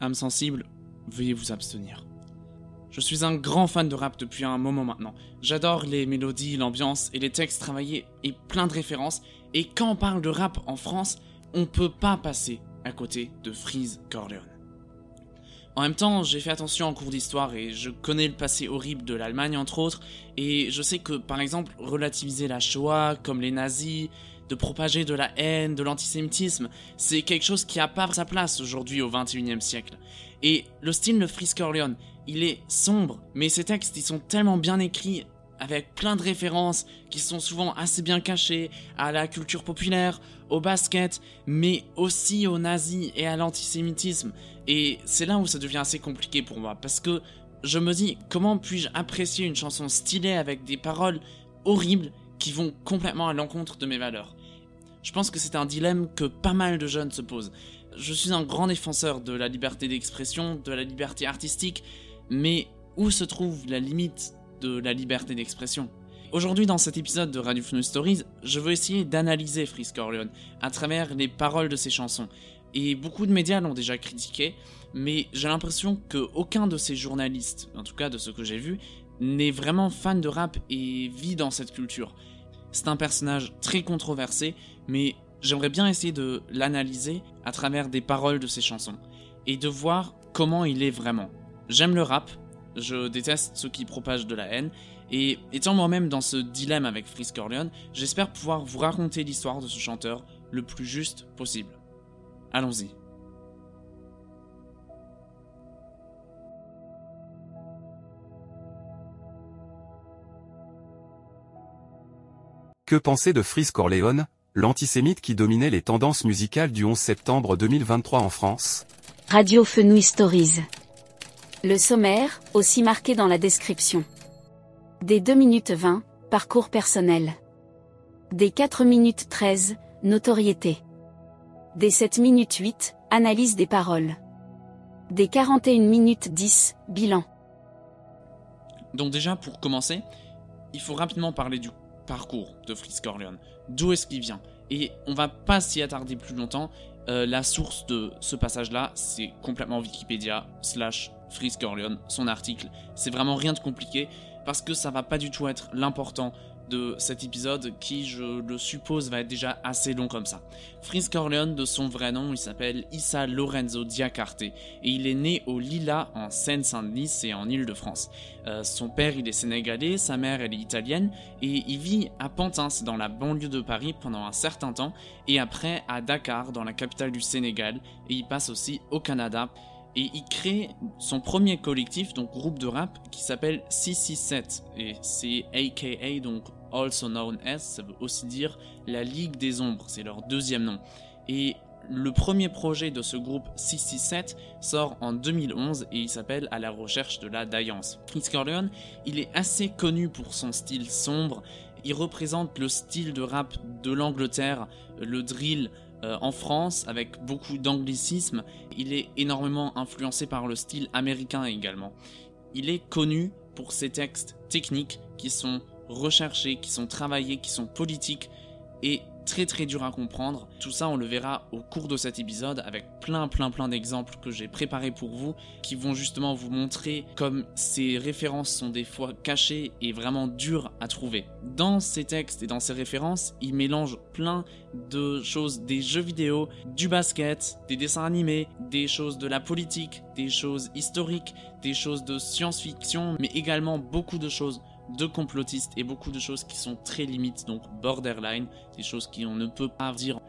âme sensible, veuillez vous abstenir. Je suis un grand fan de rap depuis un moment maintenant. J'adore les mélodies, l'ambiance et les textes travaillés et plein de références. Et quand on parle de rap en France, on peut pas passer à côté de Freeze Corleone. En même temps, j'ai fait attention en cours d'histoire et je connais le passé horrible de l'Allemagne entre autres, et je sais que par exemple relativiser la Shoah comme les nazis, de propager de la haine, de l'antisémitisme, c'est quelque chose qui a pas sa place aujourd'hui au 21e siècle. Et le style de Freeze Corleone, il est sombre, mais ces textes ils sont tellement bien écrits avec plein de références qui sont souvent assez bien cachées à la culture populaire, au basket, mais aussi aux nazis et à l'antisémitisme. Et c'est là où ça devient assez compliqué pour moi, parce que je me dis comment puis-je apprécier une chanson stylée avec des paroles horribles qui vont complètement à l'encontre de mes valeurs. Je pense que c'est un dilemme que pas mal de jeunes se posent. Je suis un grand défenseur de la liberté d'expression, de la liberté artistique, mais où se trouve la limite de la liberté d'expression? Aujourd'hui, dans cet épisode de Radio Funu Stories, je veux essayer d'analyser Freeze Corleone à travers les paroles de ses chansons. Et beaucoup de médias l'ont déjà critiqué, mais j'ai l'impression qu'aucun de ces journalistes, en tout cas de ce que j'ai vu, n'est vraiment fan de rap et vit dans cette culture. C'est un personnage très controversé, mais j'aimerais bien essayer de l'analyser à travers des paroles de ses chansons et de voir comment il est vraiment. J'aime le rap, je déteste ceux qui propagent de la haine, et étant moi-même dans ce dilemme avec Freeze Corleone, j'espère pouvoir vous raconter l'histoire de ce chanteur le plus juste possible. Allons-y. Que penser de Freeze Corleone, l'antisémite qui dominait les tendances musicales du 11 septembre 2023 en France? Radio Fenouil Stories. Le sommaire, aussi marqué dans la description. Des 2 minutes 20, parcours personnel. Des 4 minutes 13, notoriété. Des 7 minutes 8, analyse des paroles. Des 41 minutes 10, bilan. Donc déjà, pour commencer, il faut rapidement parler du parcours de Fritz Corleone. D'où est-ce qu'il vient? Et on va pas s'y attarder plus longtemps. Euh, la source de ce passage-là, c'est complètement Wikipédia slash Fritz Corleone, son article. C'est vraiment rien de compliqué parce que ça va pas du tout être l'important de cet épisode qui, je le suppose, va être déjà assez long comme ça. Fritz Corleone, de son vrai nom, il s'appelle Issa Lorenzo Diacarte et il est né au Lila en Seine-Saint-Denis et en Île-de-France. Euh, son père, il est sénégalais, sa mère, elle est italienne et il vit à Pantin, c'est dans la banlieue de Paris pendant un certain temps et après à Dakar, dans la capitale du Sénégal et il passe aussi au Canada et il crée son premier collectif, donc groupe de rap, qui s'appelle 667, et c'est AKA, donc also known as, ça veut aussi dire la Ligue des Ombres, c'est leur deuxième nom. Et le premier projet de ce groupe 667 sort en 2011 et il s'appelle À la recherche de la Daïance. Fritz Corleone, il est assez connu pour son style sombre, il représente le style de rap de l'Angleterre, le drill, euh, en France avec beaucoup d'anglicisme. Il est énormément influencé par le style américain également. Il est connu pour ses textes techniques qui sont recherchés, qui sont travaillés, qui sont politiques et très très dur à comprendre. Tout ça, on le verra au cours de cet épisode avec plein plein plein d'exemples que j'ai préparés pour vous qui vont justement vous montrer comme ces références sont des fois cachées et vraiment dures à trouver. Dans ces textes et dans ces références, il mélange plein de choses des jeux vidéo, du basket, des dessins animés, des choses de la politique, des choses historiques, des choses de science-fiction, mais également beaucoup de choses de complotistes et beaucoup de choses qui sont très limites, donc borderline, des choses qu'on ne peut pas dire.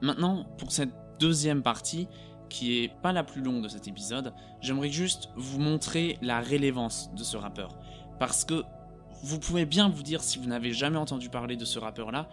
Maintenant, pour cette deuxième partie, qui est pas la plus longue de cet épisode, j'aimerais juste vous montrer la rélevance de ce rappeur. Parce que vous pouvez bien vous dire, si vous n'avez jamais entendu parler de ce rappeur-là,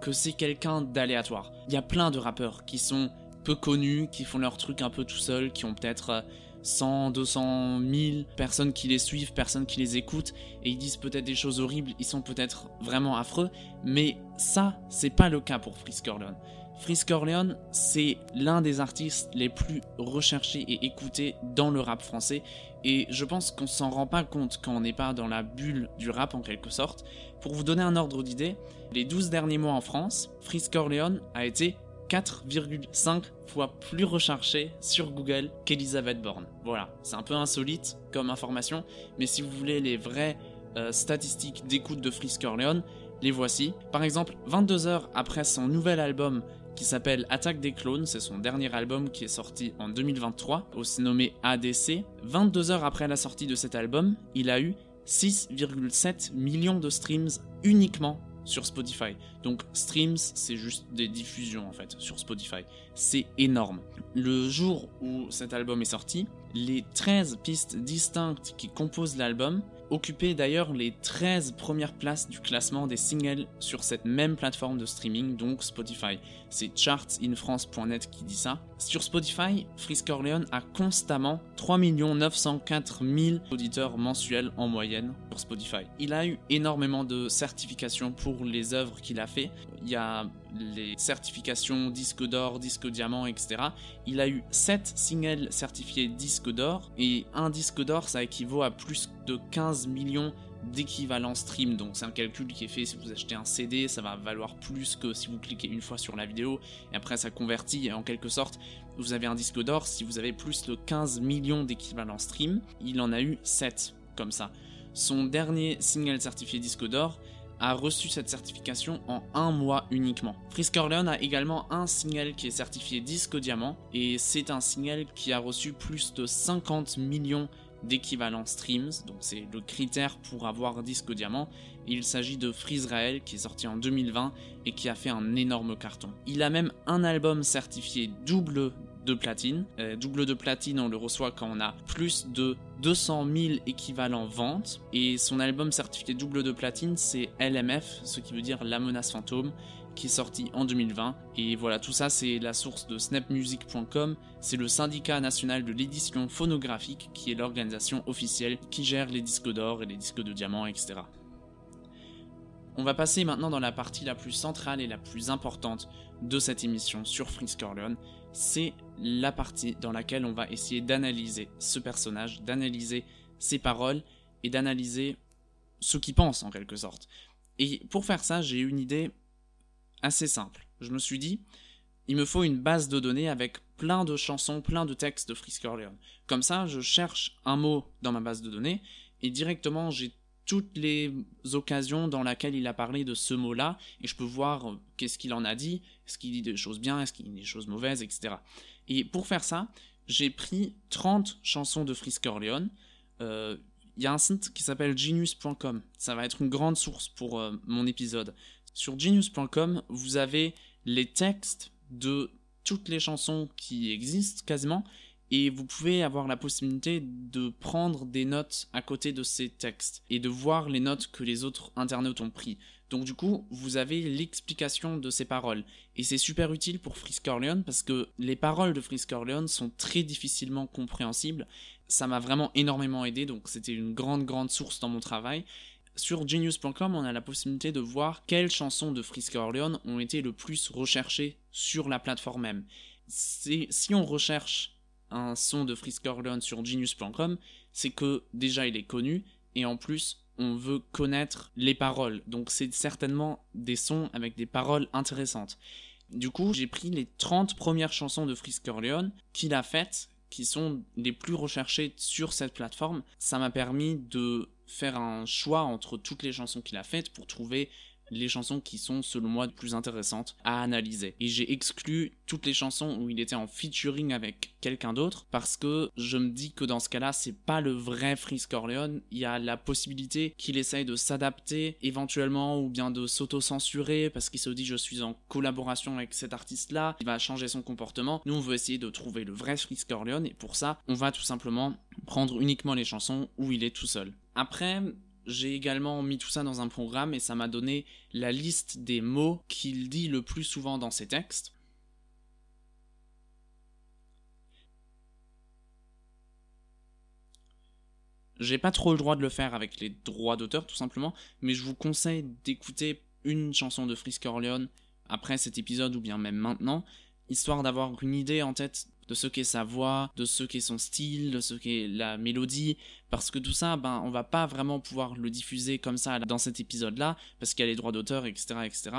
que c'est quelqu'un d'aléatoire. Il y a plein de rappeurs qui sont peu connus, qui font leur truc un peu tout seuls, qui ont peut-être euh, 100, 200 000 personnes qui les suivent, personnes qui les écoutent, et ils disent peut-être des choses horribles, ils sont peut-être vraiment affreux, mais ça, c'est pas le cas pour Frisk Corleone. Frisk Corleone, c'est l'un des artistes les plus recherchés et écoutés dans le rap français, et je pense qu'on s'en rend pas compte quand on n'est pas dans la bulle du rap en quelque sorte. Pour vous donner un ordre d'idée, les 12 derniers mois en France, Frisk Corleone a été 4,5 fois plus recherché sur Google qu'Elizabeth Borne. Voilà, c'est un peu insolite comme information, mais si vous voulez les vraies euh, statistiques d'écoute de Frisk Orleans, les voici. Par exemple, 22 heures après son nouvel album qui s'appelle Attaque des clones, c'est son dernier album qui est sorti en 2023, aussi nommé ADC. 22 heures après la sortie de cet album, il a eu 6,7 millions de streams uniquement sur Spotify. Donc streams, c'est juste des diffusions en fait sur Spotify. C'est énorme. Le jour où cet album est sorti, les 13 pistes distinctes qui composent l'album occupaient d'ailleurs les 13 premières places du classement des singles sur cette même plateforme de streaming, donc Spotify. C'est chartsinfrance.net qui dit ça. Sur Spotify, Frisk Orleans a constamment 3 904 000 auditeurs mensuels en moyenne sur Spotify. Il a eu énormément de certifications pour les œuvres qu'il a fait. Il y a les certifications disque d'or, disque diamant, etc. Il a eu 7 singles certifiés disque d'or et un disque d'or ça équivaut à plus de 15 millions d'équivalent stream. Donc c'est un calcul qui est fait si vous achetez un CD, ça va valoir plus que si vous cliquez une fois sur la vidéo et après ça convertit et en quelque sorte vous avez un disque d'or si vous avez plus de 15 millions d'équivalents stream. Il en a eu 7 comme ça. Son dernier single certifié disque d'or a reçu cette certification en un mois uniquement. Frisk Orleans a également un single qui est certifié disque diamant et c'est un single qui a reçu plus de 50 millions d'équivalents streams, donc c'est le critère pour avoir disque diamant. Il s'agit de Freezrael qui est sorti en 2020 et qui a fait un énorme carton. Il a même un album certifié double de platine. Euh, double de platine, on le reçoit quand on a plus de 200 000 équivalents ventes. Et son album certifié double de platine, c'est LMF, ce qui veut dire La Menace Fantôme, qui est sorti en 2020. Et voilà, tout ça, c'est la source de snapmusic.com. C'est le syndicat national de l'édition phonographique, qui est l'organisation officielle qui gère les disques d'or et les disques de diamant, etc. On va passer maintenant dans la partie la plus centrale et la plus importante de cette émission sur Frisk Orleans, c'est la partie dans laquelle on va essayer d'analyser ce personnage, d'analyser ses paroles et d'analyser ce qu'il pense en quelque sorte. Et pour faire ça, j'ai une idée assez simple. Je me suis dit, il me faut une base de données avec plein de chansons, plein de textes de Frisk Orleans. Comme ça, je cherche un mot dans ma base de données et directement j'ai toutes les occasions dans lesquelles il a parlé de ce mot-là, et je peux voir euh, qu'est-ce qu'il en a dit, est-ce qu'il dit des choses bien, est-ce qu'il dit des choses mauvaises, etc. Et pour faire ça, j'ai pris 30 chansons de Frisk Orleans. Euh, il y a un site qui s'appelle genius.com. Ça va être une grande source pour euh, mon épisode. Sur genius.com, vous avez les textes de toutes les chansons qui existent quasiment, et vous pouvez avoir la possibilité de prendre des notes à côté de ces textes et de voir les notes que les autres internautes ont pris. Donc du coup, vous avez l'explication de ces paroles. Et c'est super utile pour Frisk parce que les paroles de Frisk Orleans sont très difficilement compréhensibles. Ça m'a vraiment énormément aidé, donc c'était une grande grande source dans mon travail. Sur genius.com, on a la possibilité de voir quelles chansons de Frisk Orleans ont été le plus recherchées sur la plateforme même. Si on recherche un son de Frisk Orleans sur genius.com, c'est que déjà il est connu et en plus on veut connaître les paroles. Donc c'est certainement des sons avec des paroles intéressantes. Du coup, j'ai pris les 30 premières chansons de Frisk Orleans qu'il a faites, qui sont les plus recherchées sur cette plateforme. Ça m'a permis de faire un choix entre toutes les chansons qu'il a faites pour trouver les chansons qui sont selon moi les plus intéressantes à analyser. Et j'ai exclu toutes les chansons où il était en featuring avec quelqu'un d'autre parce que je me dis que dans ce cas-là, c'est pas le vrai Frisk Orleans. Il y a la possibilité qu'il essaye de s'adapter éventuellement ou bien de s'auto-censurer parce qu'il se dit je suis en collaboration avec cet artiste-là, il va changer son comportement. Nous, on veut essayer de trouver le vrai Frisk Orleans et pour ça, on va tout simplement prendre uniquement les chansons où il est tout seul. Après, j'ai également mis tout ça dans un programme et ça m'a donné la liste des mots qu'il dit le plus souvent dans ses textes. J'ai pas trop le droit de le faire avec les droits d'auteur tout simplement, mais je vous conseille d'écouter une chanson de Frisk Orleans après cet épisode ou bien même maintenant, histoire d'avoir une idée en tête de ce qu'est sa voix, de ce qu'est son style, de ce qu'est la mélodie, parce que tout ça, ben, on va pas vraiment pouvoir le diffuser comme ça dans cet épisode-là, parce qu'il y a les droits d'auteur, etc., etc.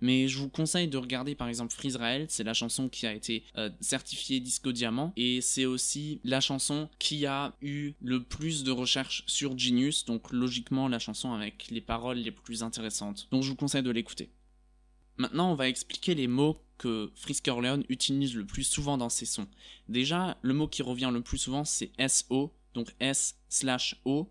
Mais je vous conseille de regarder par exemple Freezrael, c'est la chanson qui a été euh, certifiée disco diamant, et c'est aussi la chanson qui a eu le plus de recherches sur Genius, donc logiquement la chanson avec les paroles les plus intéressantes. Donc je vous conseille de l'écouter. Maintenant, on va expliquer les mots que Frisk Orleans utilise le plus souvent dans ses sons. Déjà, le mot qui revient le plus souvent, c'est SO, donc S slash O,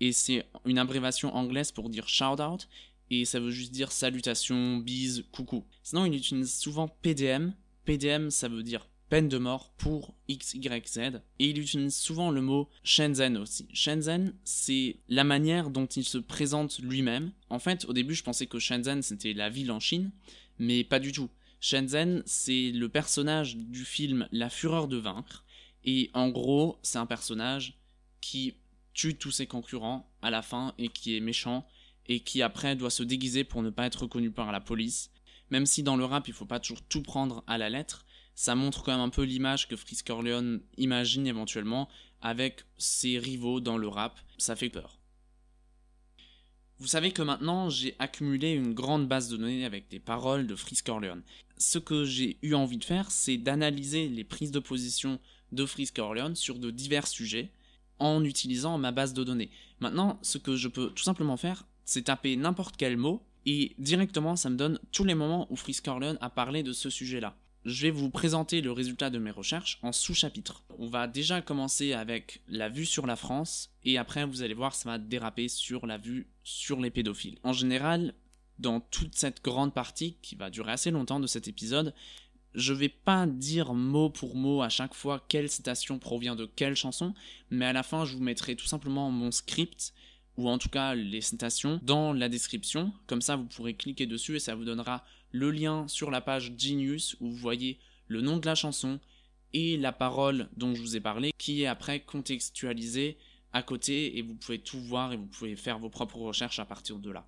et c'est une abréviation anglaise pour dire shout out, et ça veut juste dire salutation, bise, coucou. Sinon, il utilise souvent PDM. PDM, ça veut dire peine de mort pour X, Y, Z. Et il utilise souvent le mot Shenzhen aussi. Shenzhen, c'est la manière dont il se présente lui-même. En fait, au début, je pensais que Shenzhen, c'était la ville en Chine, mais pas du tout. Shenzhen, c'est le personnage du film La Fureur de vaincre. Et en gros, c'est un personnage qui tue tous ses concurrents à la fin et qui est méchant et qui après doit se déguiser pour ne pas être reconnu par la police. Même si dans le rap, il faut pas toujours tout prendre à la lettre, ça montre quand même un peu l'image que Frisk Orleans imagine éventuellement avec ses rivaux dans le rap. Ça fait peur. Vous savez que maintenant j'ai accumulé une grande base de données avec des paroles de Frisk Orleans. Ce que j'ai eu envie de faire, c'est d'analyser les prises de position de Frisk Orleans sur de divers sujets en utilisant ma base de données. Maintenant, ce que je peux tout simplement faire, c'est taper n'importe quel mot et directement ça me donne tous les moments où Frisk Orleans a parlé de ce sujet-là je vais vous présenter le résultat de mes recherches en sous-chapitres. On va déjà commencer avec la vue sur la France, et après vous allez voir ça va déraper sur la vue sur les pédophiles. En général, dans toute cette grande partie, qui va durer assez longtemps de cet épisode, je vais pas dire mot pour mot à chaque fois quelle citation provient de quelle chanson, mais à la fin je vous mettrai tout simplement mon script ou en tout cas les citations dans la description. Comme ça, vous pourrez cliquer dessus et ça vous donnera le lien sur la page Genius où vous voyez le nom de la chanson et la parole dont je vous ai parlé qui est après contextualisée à côté et vous pouvez tout voir et vous pouvez faire vos propres recherches à partir de là.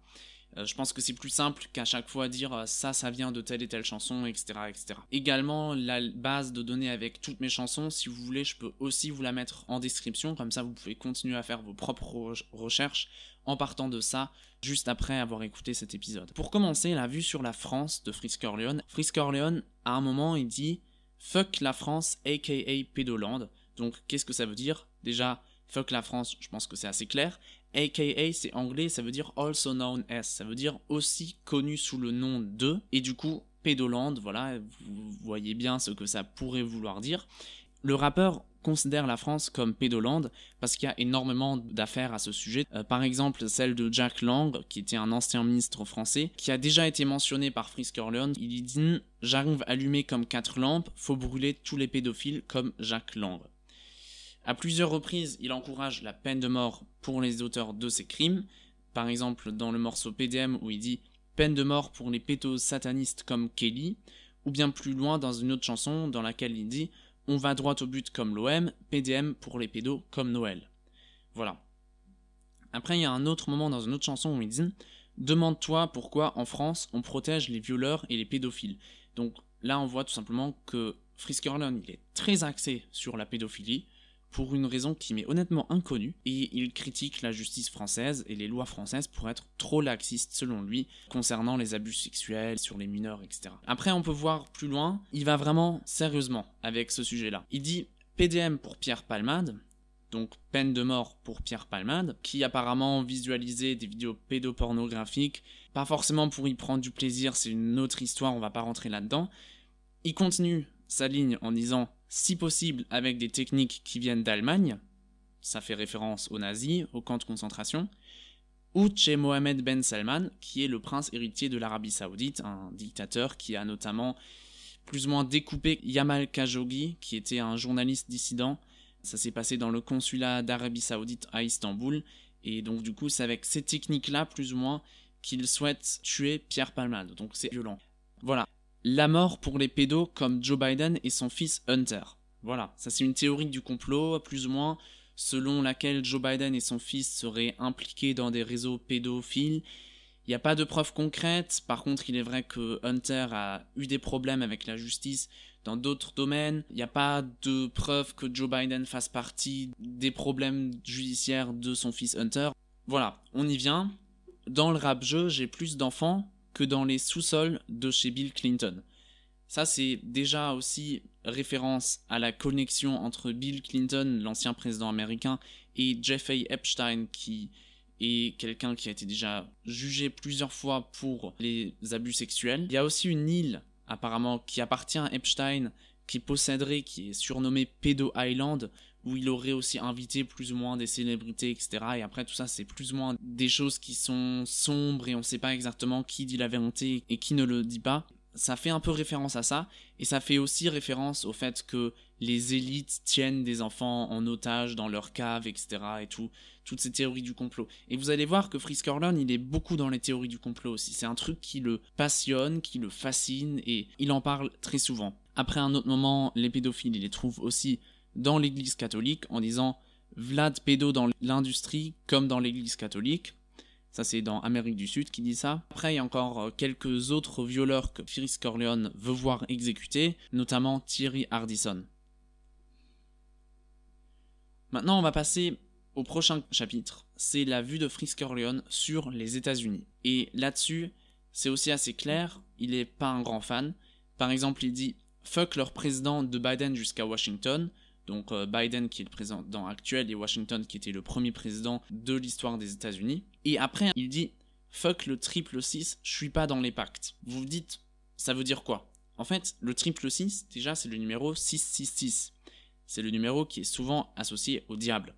Euh, je pense que c'est plus simple qu'à chaque fois dire euh, ça, ça vient de telle et telle chanson, etc., etc. Également, la base de données avec toutes mes chansons, si vous voulez, je peux aussi vous la mettre en description, comme ça vous pouvez continuer à faire vos propres recherches en partant de ça, juste après avoir écouté cet épisode. Pour commencer, la vue sur la France de Frisk Orleans. Frisk Orleans, à un moment, il dit Fuck la France, aka Pédoland. Donc, qu'est-ce que ça veut dire? Déjà, fuck la France, je pense que c'est assez clair. AKA, c'est anglais, ça veut dire also known as, ça veut dire aussi connu sous le nom de, et du coup, Pédoland, voilà, vous voyez bien ce que ça pourrait vouloir dire. Le rappeur considère la France comme pédoland parce qu'il y a énormément d'affaires à ce sujet. Euh, par exemple, celle de Jack Lang, qui était un ancien ministre français, qui a déjà été mentionné par Frisk Orleans. Il dit J'arrive allumé comme quatre lampes, faut brûler tous les pédophiles comme Jack Lang. À plusieurs reprises, il encourage la peine de mort pour les auteurs de ces crimes. Par exemple, dans le morceau PDM où il dit peine de mort pour les pétos satanistes comme Kelly, ou bien plus loin dans une autre chanson dans laquelle il dit on va droit au but comme l'OM, PDM pour les pédos comme Noël. Voilà. Après, il y a un autre moment dans une autre chanson où il dit Demande-toi pourquoi en France on protège les violeurs et les pédophiles. Donc là, on voit tout simplement que Frisk il est très axé sur la pédophilie, pour une raison qui m'est honnêtement inconnue, et il critique la justice française et les lois françaises pour être trop laxistes selon lui concernant les abus sexuels sur les mineurs, etc. Après, on peut voir plus loin, il va vraiment sérieusement avec ce sujet-là. Il dit PDM pour Pierre Palmade, donc peine de mort pour Pierre Palmade, qui apparemment visualisait des vidéos pédopornographiques, pas forcément pour y prendre du plaisir, c'est une autre histoire, on va pas rentrer là-dedans. Il continue sa ligne en disant si possible avec des techniques qui viennent d'Allemagne, ça fait référence aux nazis, aux camps de concentration, ou chez Mohamed Ben Salman, qui est le prince héritier de l'Arabie Saoudite, un dictateur qui a notamment plus ou moins découpé Yamal Khashoggi, qui était un journaliste dissident. Ça s'est passé dans le consulat d'Arabie Saoudite à Istanbul, et donc du coup c'est avec ces techniques-là plus ou moins qu'il souhaite tuer Pierre Palmade, donc c'est violent. Voilà, la mort pour les pédos comme Joe Biden et son fils Hunter. Voilà, ça c'est une théorie du complot, plus ou moins, selon laquelle Joe Biden et son fils seraient impliqués dans des réseaux pédophiles. Il n'y a pas de preuves concrètes. Par contre, il est vrai que Hunter a eu des problèmes avec la justice dans d'autres domaines. Il n'y a pas de preuves que Joe Biden fasse partie des problèmes judiciaires de son fils Hunter. Voilà, on y vient. Dans le rap jeu, j'ai plus d'enfants que dans les sous-sols de chez Bill Clinton. Ça, c'est déjà aussi référence à la connexion entre Bill Clinton, l'ancien président américain, et Jeffrey Epstein, qui est quelqu'un qui a été déjà jugé plusieurs fois pour les abus sexuels. Il y a aussi une île, apparemment, qui appartient à Epstein, qui posséderait, qui est surnommée Pedo Island, où il aurait aussi invité plus ou moins des célébrités, etc. Et après, tout ça, c'est plus ou moins des choses qui sont sombres et on ne sait pas exactement qui dit la vérité et qui ne le dit pas. Ça fait un peu référence à ça, et ça fait aussi référence au fait que les élites tiennent des enfants en otage dans leur cave, etc. et tout, toutes ces théories du complot. Et vous allez voir que Frisk Orlon, il est beaucoup dans les théories du complot aussi. C'est un truc qui le passionne, qui le fascine, et il en parle très souvent. Après un autre moment, les pédophiles, il les trouve aussi dans l'église catholique en disant Vlad pédo dans l'industrie comme dans l'église catholique. Ça, c'est dans Amérique du Sud qui dit ça. Après, il y a encore euh, quelques autres violeurs que Frisk Corleone veut voir exécuter, notamment Thierry Hardison. Maintenant, on va passer au prochain chapitre. C'est la vue de Frisk Corleone sur les États-Unis. Et là-dessus, c'est aussi assez clair, il n'est pas un grand fan. Par exemple, il dit Fuck leur président de Biden jusqu'à Washington, donc euh, Biden qui est le président actuel et Washington qui était le premier président de l'histoire des États-Unis. Et après, il dit fuck le triple 6, je suis pas dans les pactes. Vous vous dites, ça veut dire quoi? En fait, le triple 6, déjà, c'est le numéro 666. C'est le numéro qui est souvent associé au diable.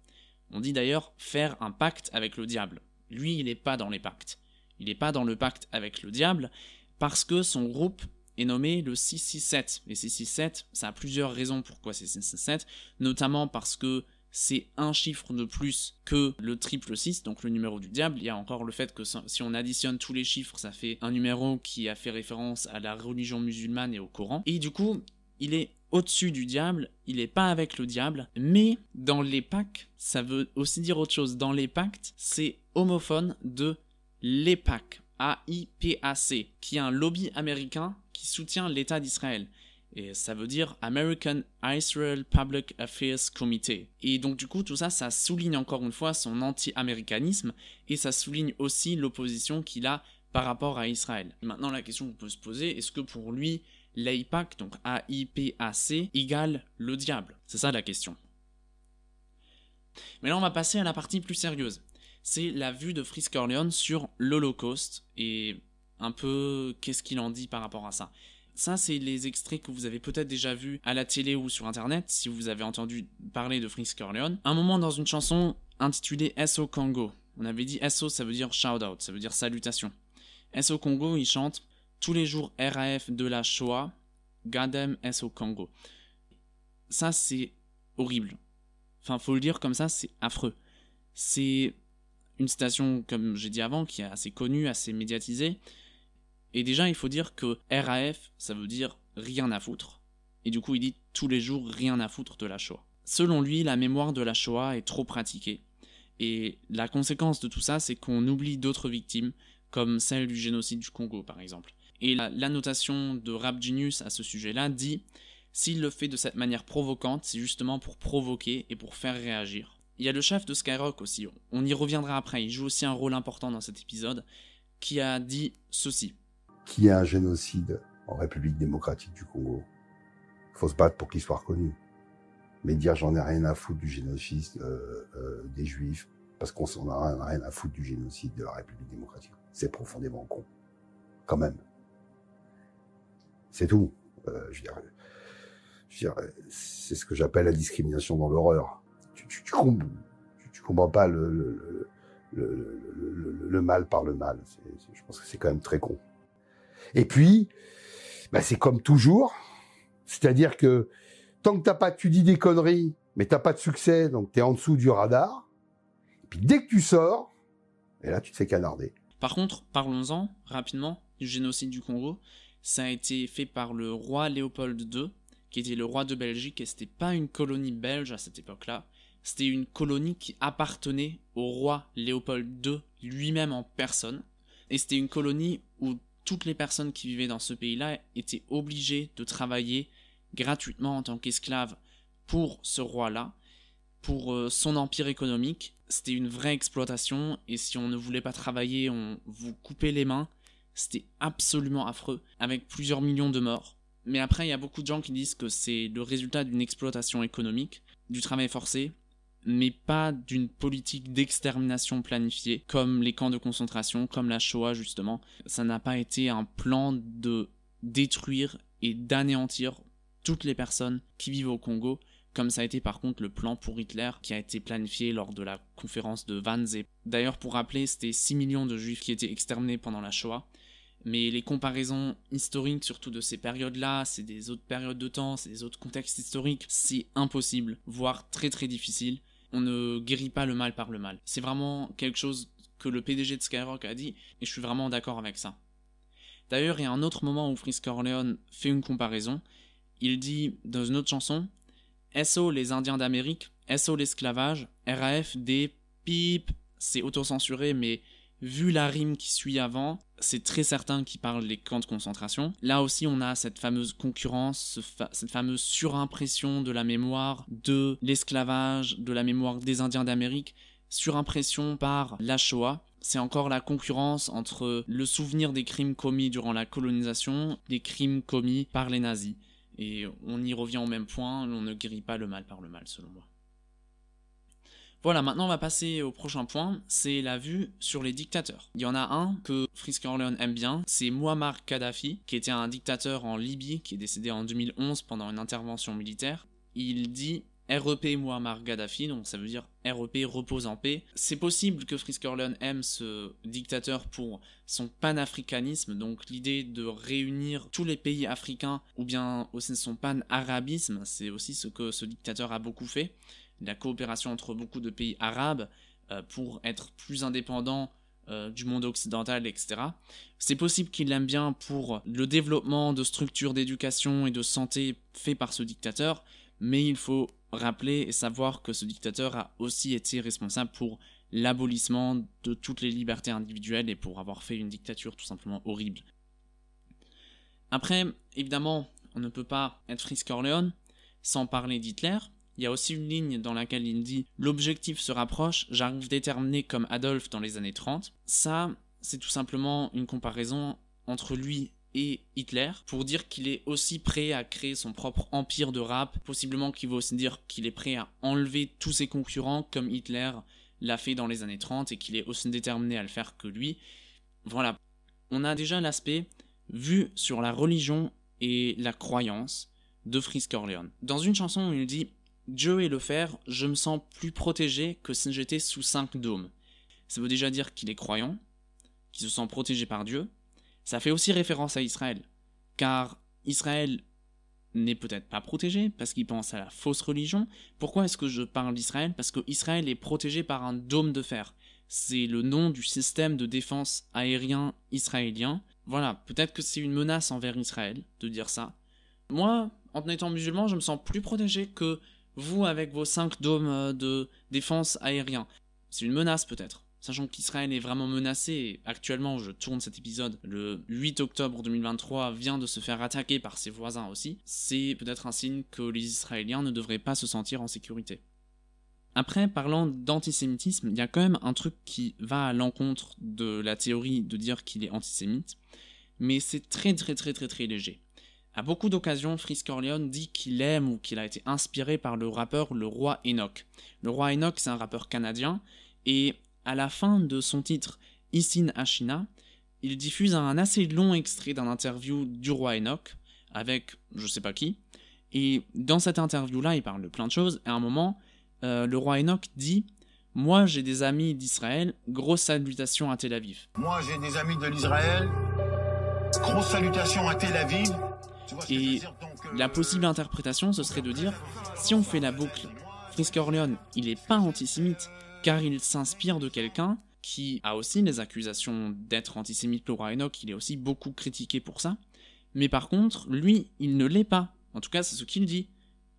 On dit d'ailleurs faire un pacte avec le diable. Lui, il n'est pas dans les pactes. Il n'est pas dans le pacte avec le diable parce que son groupe est nommé le 667. Et 667, ça a plusieurs raisons pourquoi c'est 667, notamment parce que c'est un chiffre de plus que le triple 6, donc le numéro du diable. Il y a encore le fait que si on additionne tous les chiffres, ça fait un numéro qui a fait référence à la religion musulmane et au Coran. Et du coup, il est au-dessus du diable, il n'est pas avec le diable, mais dans les pactes, ça veut aussi dire autre chose. Dans les pactes, c'est homophone de l'EPAC, A-I-P-A-C, qui est un lobby américain qui soutient l'État d'Israël. Et ça veut dire American Israel Public Affairs Committee. Et donc du coup, tout ça, ça souligne encore une fois son anti-américanisme et ça souligne aussi l'opposition qu'il a par rapport à Israël. maintenant, la question qu'on peut se poser, est-ce que pour lui, l'AIPAC, donc A-I-P-A-C, égale le diable? C'est ça la question. Mais là, on va passer à la partie plus sérieuse. C'est la vue de Frisk Orleans sur l'Holocauste et un peu qu'est-ce qu'il en dit par rapport à ça. Ça, c'est les extraits que vous avez peut-être déjà vus à la télé ou sur internet, si vous avez entendu parler de Frisk Corleone. Un moment dans une chanson intitulée SO Congo. On avait dit SO, ça veut dire shout out, ça veut dire salutation. SO Congo, il chante tous les jours RAF de la Shoah, Gadem SO Congo. Ça, c'est horrible. Enfin, faut le dire comme ça, c'est affreux. C'est une citation, comme j'ai dit avant, qui est assez connue, assez médiatisée, et déjà, il faut dire que RAF, ça veut dire rien à foutre. Et du coup, il dit tous les jours rien à foutre de la Shoah. Selon lui, la mémoire de la Shoah est trop pratiquée. Et la conséquence de tout ça, c'est qu'on oublie d'autres victimes, comme celle du génocide du Congo, par exemple. Et l'annotation de Rap Genius à ce sujet-là dit s'il le fait de cette manière provocante, c'est justement pour provoquer et pour faire réagir. Il y a le chef de Skyrock aussi, on y reviendra après, il joue aussi un rôle important dans cet épisode, qui a dit ceci qu'il y a un génocide en République démocratique du Congo? Faut se battre pour qu'il soit reconnu. Mais dire j'en ai rien à foutre du génocide euh, euh, des Juifs, parce qu'on s'en a rien à foutre du génocide de la République démocratique, c'est profondément con. Quand même. C'est tout. Euh, c'est ce que j'appelle la discrimination dans l'horreur. Tu, tu, tu, pas le, mal par le mal. je pense que c'est quand même très con. Et puis, bah, c'est comme toujours, c'est-à-dire que tant que t'as pas, tu dis des conneries, mais t'as pas de succès, donc tu es en dessous du radar. Et puis dès que tu sors, et là tu te fais canarder. Par contre, parlons-en rapidement du génocide du Congo. Ça a été fait par le roi Léopold II, qui était le roi de Belgique, et c'était pas une colonie belge à cette époque-là. C'était une colonie qui appartenait au roi Léopold II lui-même en personne. Et c'était une colonie où toutes les personnes qui vivaient dans ce pays-là étaient obligées de travailler gratuitement en tant qu'esclaves pour ce roi-là, pour euh, son empire économique. C'était une vraie exploitation et si on ne voulait pas travailler, on vous coupait les mains. C'était absolument affreux, avec plusieurs millions de morts. Mais après, il y a beaucoup de gens qui disent que c'est le résultat d'une exploitation économique, du travail forcé, mais pas d'une politique d'extermination planifiée, comme les camps de concentration, comme la Shoah justement. Ça n'a pas été un plan de détruire et d'anéantir toutes les personnes qui vivent au Congo, comme ça a été par contre le plan pour Hitler qui a été planifié lors de la conférence de Wannsee. D'ailleurs, pour rappeler, c'était 6 millions de juifs qui étaient exterminés pendant la Shoah. Mais les comparaisons historiques, surtout de ces périodes-là, c'est des autres périodes de temps, c'est des autres contextes historiques, c'est impossible, voire très très difficile. On ne guérit pas le mal par le mal. C'est vraiment quelque chose que le PDG de Skyrock a dit, et je suis vraiment d'accord avec ça. D'ailleurs, il y a un autre moment où Frisk Corleone fait une comparaison. Il dit dans une autre chanson SO les Indiens d'Amérique, SO l'esclavage, RAF des pip, c'est autocensuré, mais vu la rime qui suit avant, c'est très certain qu'il parle des camps de concentration. Là aussi, on a cette fameuse concurrence, cette fameuse surimpression de la mémoire de l'esclavage, de la mémoire des Indiens d'Amérique, surimpression par la Shoah. C'est encore la concurrence entre le souvenir des crimes commis durant la colonisation, des crimes commis par les nazis. Et on y revient au même point, on ne guérit pas le mal par le mal, selon moi. Voilà, maintenant on va passer au prochain point, c'est la vue sur les dictateurs. Il y en a un que Frisk Orleans aime bien, c'est Muammar Kadhafi, qui était un dictateur en Libye, qui est décédé en 2011 pendant une intervention militaire. Il dit REP Muammar Gaddafi, donc ça veut dire REP repose en paix. C'est possible que Frisk Orleans aime ce dictateur pour son panafricanisme, donc l'idée de réunir tous les pays africains, ou bien aussi son pan-arabisme, c'est aussi ce que ce dictateur a beaucoup fait la coopération entre beaucoup de pays arabes euh, pour être plus indépendants euh, du monde occidental, etc. C'est possible qu'il l'aime bien pour le développement de structures d'éducation et de santé fait par ce dictateur, mais il faut rappeler et savoir que ce dictateur a aussi été responsable pour l'abolissement de toutes les libertés individuelles et pour avoir fait une dictature tout simplement horrible. Après, évidemment, on ne peut pas être Frisk Orleans sans parler d'Hitler, il y a aussi une ligne dans laquelle il dit L'objectif se rapproche, j'arrive déterminé comme Adolphe dans les années 30. Ça, c'est tout simplement une comparaison entre lui et Hitler pour dire qu'il est aussi prêt à créer son propre empire de rap, possiblement qu'il veut aussi dire qu'il est prêt à enlever tous ses concurrents comme Hitler l'a fait dans les années 30 et qu'il est aussi déterminé à le faire que lui. Voilà, on a déjà l'aspect vu sur la religion et la croyance de Frisk Orleans. Dans une chanson, il dit Dieu et le fer, je me sens plus protégé que si j'étais sous cinq dômes. Ça veut déjà dire qu'il est croyant, qu'il se sent protégé par Dieu. Ça fait aussi référence à Israël, car Israël n'est peut-être pas protégé parce qu'il pense à la fausse religion. Pourquoi est-ce que je parle d'Israël? Parce que Israël est protégé par un dôme de fer. C'est le nom du système de défense aérien israélien. Voilà, peut-être que c'est une menace envers Israël de dire ça. Moi, en étant musulman, je me sens plus protégé que vous avec vos 5 dômes euh, de défense aérien. C'est une menace peut-être. Sachant qu'Israël est vraiment menacé, et actuellement je tourne cet épisode, le 8 octobre 2023 vient de se faire attaquer par ses voisins aussi, c'est peut-être un signe que les Israéliens ne devraient pas se sentir en sécurité. Après, parlant d'antisémitisme, il y a quand même un truc qui va à l'encontre de la théorie de dire qu'il est antisémite, mais c'est très très très très très léger. À beaucoup d'occasions, Frisk Corleone dit qu'il aime ou qu'il a été inspiré par le rappeur Le Roi Enoch. Le Roi Enoch, c'est un rappeur canadien, et à la fin de son titre Isin Ashina, il diffuse un assez long extrait d'un interview du Roi Enoch, avec je sais pas qui, et dans cette interview-là, il parle de plein de choses, et à un moment, euh, le Roi Enoch dit Moi j'ai des amis d'Israël, grosse salutation à Tel Aviv. Moi j'ai des amis de l'Israël, grosse salutation à Tel Aviv. Et la possible interprétation, ce serait de dire, si on fait la boucle, Frisk Orleans, il n'est pas antisémite, car il s'inspire de quelqu'un qui a aussi les accusations d'être antisémite, le roi Enoch, il est aussi beaucoup critiqué pour ça. Mais par contre, lui, il ne l'est pas. En tout cas, c'est ce qu'il dit.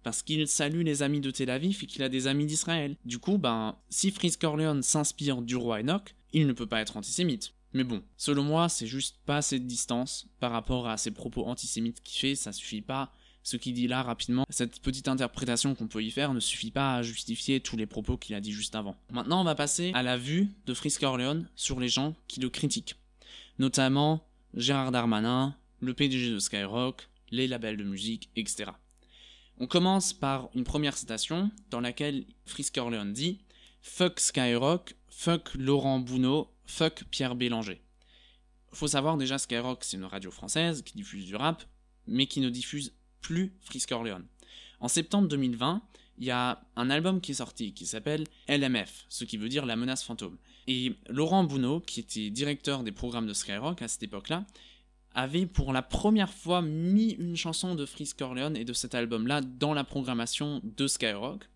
Parce qu'il salue les amis de Tel Aviv et qu'il a des amis d'Israël. Du coup, ben, si Frisk Orleans s'inspire du roi Enoch, il ne peut pas être antisémite. Mais bon, selon moi, c'est juste pas assez de distance par rapport à ces propos antisémites qu'il fait, ça suffit pas. Ce qu'il dit là rapidement, cette petite interprétation qu'on peut y faire ne suffit pas à justifier tous les propos qu'il a dit juste avant. Maintenant, on va passer à la vue de Frisk Orleans sur les gens qui le critiquent. Notamment Gérard Darmanin, le PDG de Skyrock, les labels de musique, etc. On commence par une première citation dans laquelle Frisk Orleans dit Fuck Skyrock, fuck Laurent Bounot, fuck Pierre Bélanger. Faut savoir déjà Skyrock c'est une radio française qui diffuse du rap, mais qui ne diffuse plus Frisk Orleans. En septembre 2020, il y a un album qui est sorti qui s'appelle LMF, ce qui veut dire la menace fantôme. Et Laurent Bounot, qui était directeur des programmes de Skyrock à cette époque-là, avait pour la première fois mis une chanson de Frisk Orleans et de cet album-là dans la programmation de Skyrock.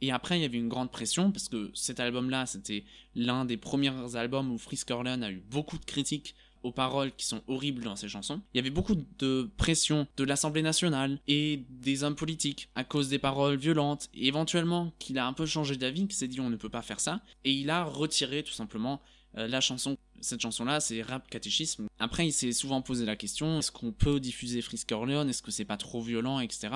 Et après, il y avait une grande pression parce que cet album-là, c'était l'un des premiers albums où Frisk Orleans a eu beaucoup de critiques aux paroles qui sont horribles dans ses chansons. Il y avait beaucoup de pression de l'Assemblée nationale et des hommes politiques à cause des paroles violentes. Et éventuellement, qu'il a un peu changé d'avis, qu'il s'est dit on ne peut pas faire ça. Et il a retiré tout simplement euh, la chanson. Cette chanson-là, c'est rap catéchisme. Après, il s'est souvent posé la question est-ce qu'on peut diffuser Frisk Orleans? Est-ce que c'est pas trop violent, etc.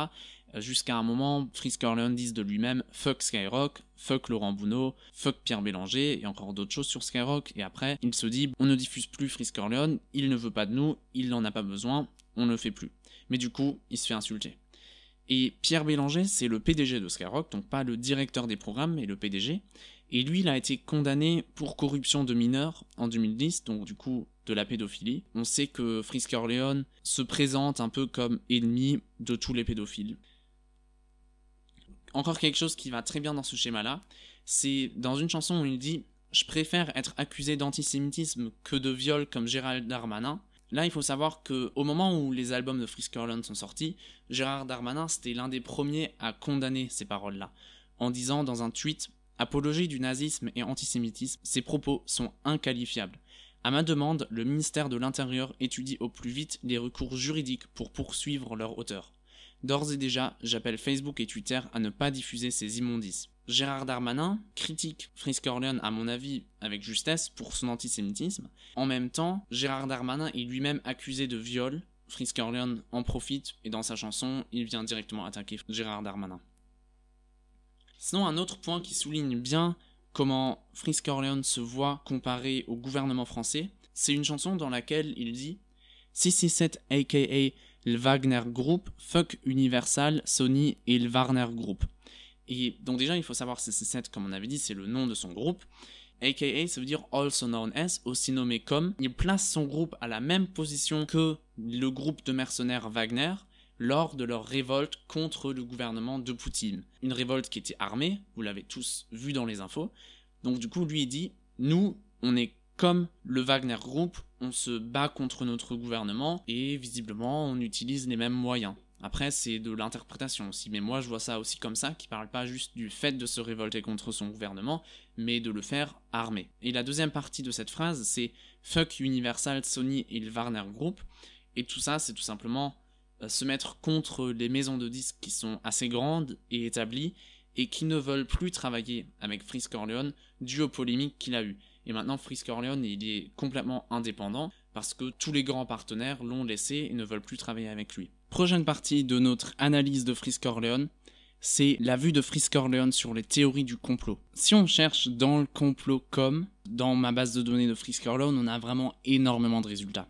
Jusqu'à un moment, Frisk Orleans dit de lui-même fuck Skyrock, fuck Laurent Bounot, fuck Pierre Bélanger et encore d'autres choses sur Skyrock. Et après, il se dit on ne diffuse plus Frisk Orleans, il ne veut pas de nous, il n'en a pas besoin, on ne le fait plus. Mais du coup, il se fait insulter. Et Pierre Bélanger, c'est le PDG de Skyrock, donc pas le directeur des programmes, mais le PDG. Et lui, il a été condamné pour corruption de mineurs en 2010, donc du coup de la pédophilie. On sait que Frisk Orleans se présente un peu comme ennemi de tous les pédophiles encore quelque chose qui va très bien dans ce schéma-là, c'est dans une chanson où il dit Je préfère être accusé d'antisémitisme que de viol comme Gérald Darmanin. Là, il faut savoir que au moment où les albums de Frisk sont sortis, Gérard Darmanin c'était l'un des premiers à condamner ces paroles-là, en disant dans un tweet Apologie du nazisme et antisémitisme, ces propos sont inqualifiables. À ma demande, le ministère de l'Intérieur étudie au plus vite les recours juridiques pour poursuivre leur auteur. D'ores et déjà, j'appelle Facebook et Twitter à ne pas diffuser ces immondices. Gérard Darmanin critique Frisk Orleans à mon avis avec justesse pour son antisémitisme. En même temps, Gérard Darmanin est lui-même accusé de viol. Frisk Orleans en profite et dans sa chanson, il vient directement attaquer Gérard Darmanin. Sinon, un autre point qui souligne bien comment Frisk Orleans se voit comparé au gouvernement français, c'est une chanson dans laquelle il dit 667 aka le Wagner Group, fuck Universal, Sony et le Warner Group. Et donc déjà, il faut savoir que CC7, comme on avait dit, c'est le nom de son groupe. AKA, ça veut dire also known as, aussi nommé comme. Il place son groupe à la même position que le groupe de mercenaires Wagner lors de leur révolte contre le gouvernement de Poutine. Une révolte qui était armée, vous l'avez tous vu dans les infos. Donc du coup, lui, il dit, nous, on est comme le Wagner Group, on se bat contre notre gouvernement et visiblement on utilise les mêmes moyens. Après, c'est de l'interprétation aussi, mais moi je vois ça aussi comme ça, qui parle pas juste du fait de se révolter contre son gouvernement, mais de le faire armé. Et la deuxième partie de cette phrase, c'est Fuck Universal, Sony et le Warner Group, et tout ça, c'est tout simplement euh, se mettre contre les maisons de disques qui sont assez grandes et établies, et qui ne veulent plus travailler avec Frisk Orleans dû aux polémiques qu'il a eues. Et maintenant, Frisk Orleans, il est complètement indépendant parce que tous les grands partenaires l'ont laissé et ne veulent plus travailler avec lui. Prochaine partie de notre analyse de Frisk Orleans, c'est la vue de Frisk Orleans sur les théories du complot. Si on cherche dans le complot comme, dans ma base de données de Frisk Orleans, on a vraiment énormément de résultats.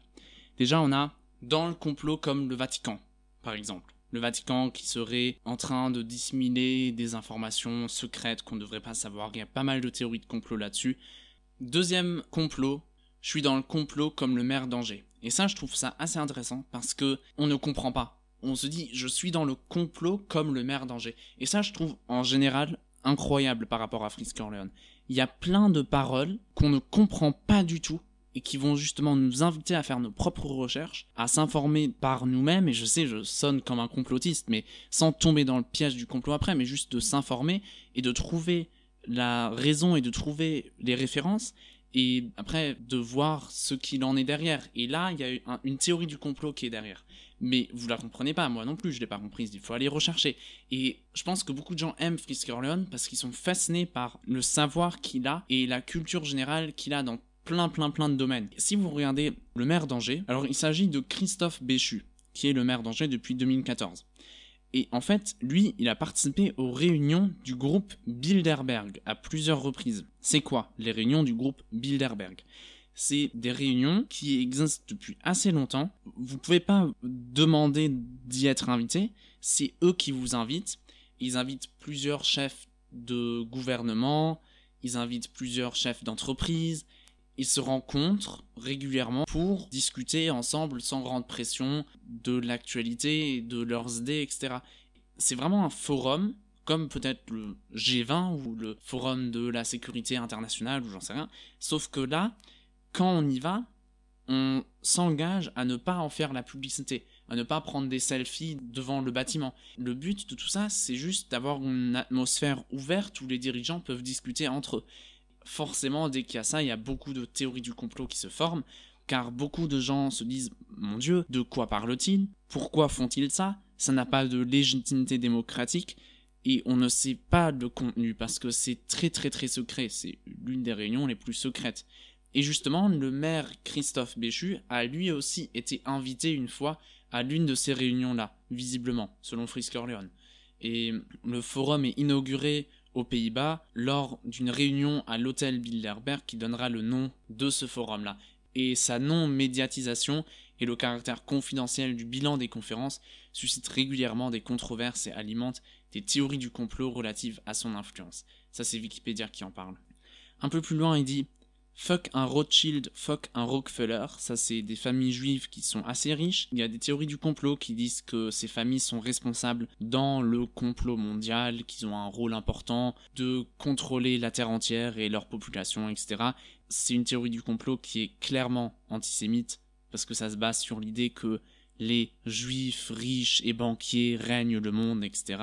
Déjà, on a dans le complot comme le Vatican, par exemple. Le Vatican qui serait en train de dissimuler des informations secrètes qu'on ne devrait pas savoir. Il y a pas mal de théories de complot là-dessus. Deuxième complot, je suis dans le complot comme le maire d'Angers. Et ça, je trouve ça assez intéressant parce que on ne comprend pas. On se dit, je suis dans le complot comme le maire d'Angers. Et ça, je trouve en général incroyable par rapport à Frisk Orleans. Il y a plein de paroles qu'on ne comprend pas du tout et qui vont justement nous inviter à faire nos propres recherches, à s'informer par nous-mêmes, et je sais, je sonne comme un complotiste, mais sans tomber dans le piège du complot après, mais juste de s'informer et de trouver la raison est de trouver les références et après de voir ce qu'il en est derrière. Et là, il y a une théorie du complot qui est derrière. Mais vous la comprenez pas, moi non plus, je l'ai pas comprise, il faut aller rechercher. Et je pense que beaucoup de gens aiment Frisk Orleans parce qu'ils sont fascinés par le savoir qu'il a et la culture générale qu'il a dans plein plein plein de domaines. Si vous regardez le maire d'Angers, alors il s'agit de Christophe Béchu, qui est le maire d'Angers depuis 2014. Et en fait, lui, il a participé aux réunions du groupe Bilderberg à plusieurs reprises. C'est quoi les réunions du groupe Bilderberg? C'est des réunions qui existent depuis assez longtemps. Vous pouvez pas demander d'y être invité, c'est eux qui vous invitent. Ils invitent plusieurs chefs de gouvernement, ils invitent plusieurs chefs d'entreprise, ils se rencontrent régulièrement pour discuter ensemble sans grande pression de l'actualité, de leurs idées, etc. C'est vraiment un forum, comme peut-être le G20 ou le forum de la sécurité internationale ou j'en sais rien. Sauf que là, quand on y va, on s'engage à ne pas en faire la publicité, à ne pas prendre des selfies devant le bâtiment. Le but de tout ça, c'est juste d'avoir une atmosphère ouverte où les dirigeants peuvent discuter entre eux forcément, dès qu'il y a ça, il y a beaucoup de théories du complot qui se forment, car beaucoup de gens se disent Mon Dieu, de quoi parle-t-il? Pourquoi font-ils ça? Ça n'a pas de légitimité démocratique, et on ne sait pas le contenu, parce que c'est très très très secret, c'est l'une des réunions les plus secrètes. Et justement, le maire Christophe Béchu a lui aussi été invité une fois à l'une de ces réunions-là, visiblement, selon Frisk Orleans. Et le forum est inauguré aux Pays-Bas lors d'une réunion à l'hôtel Bilderberg qui donnera le nom de ce forum-là. Et sa non-médiatisation et le caractère confidentiel du bilan des conférences suscitent régulièrement des controverses et alimentent des théories du complot relatives à son influence. Ça c'est Wikipédia qui en parle. Un peu plus loin, il dit Fuck un Rothschild, fuck un Rockefeller. Ça, c'est des familles juives qui sont assez riches. Il y a des théories du complot qui disent que ces familles sont responsables dans le complot mondial, qu'ils ont un rôle important de contrôler la terre entière et leur population, etc. C'est une théorie du complot qui est clairement antisémite parce que ça se base sur l'idée que les juifs riches et banquiers règnent le monde, etc.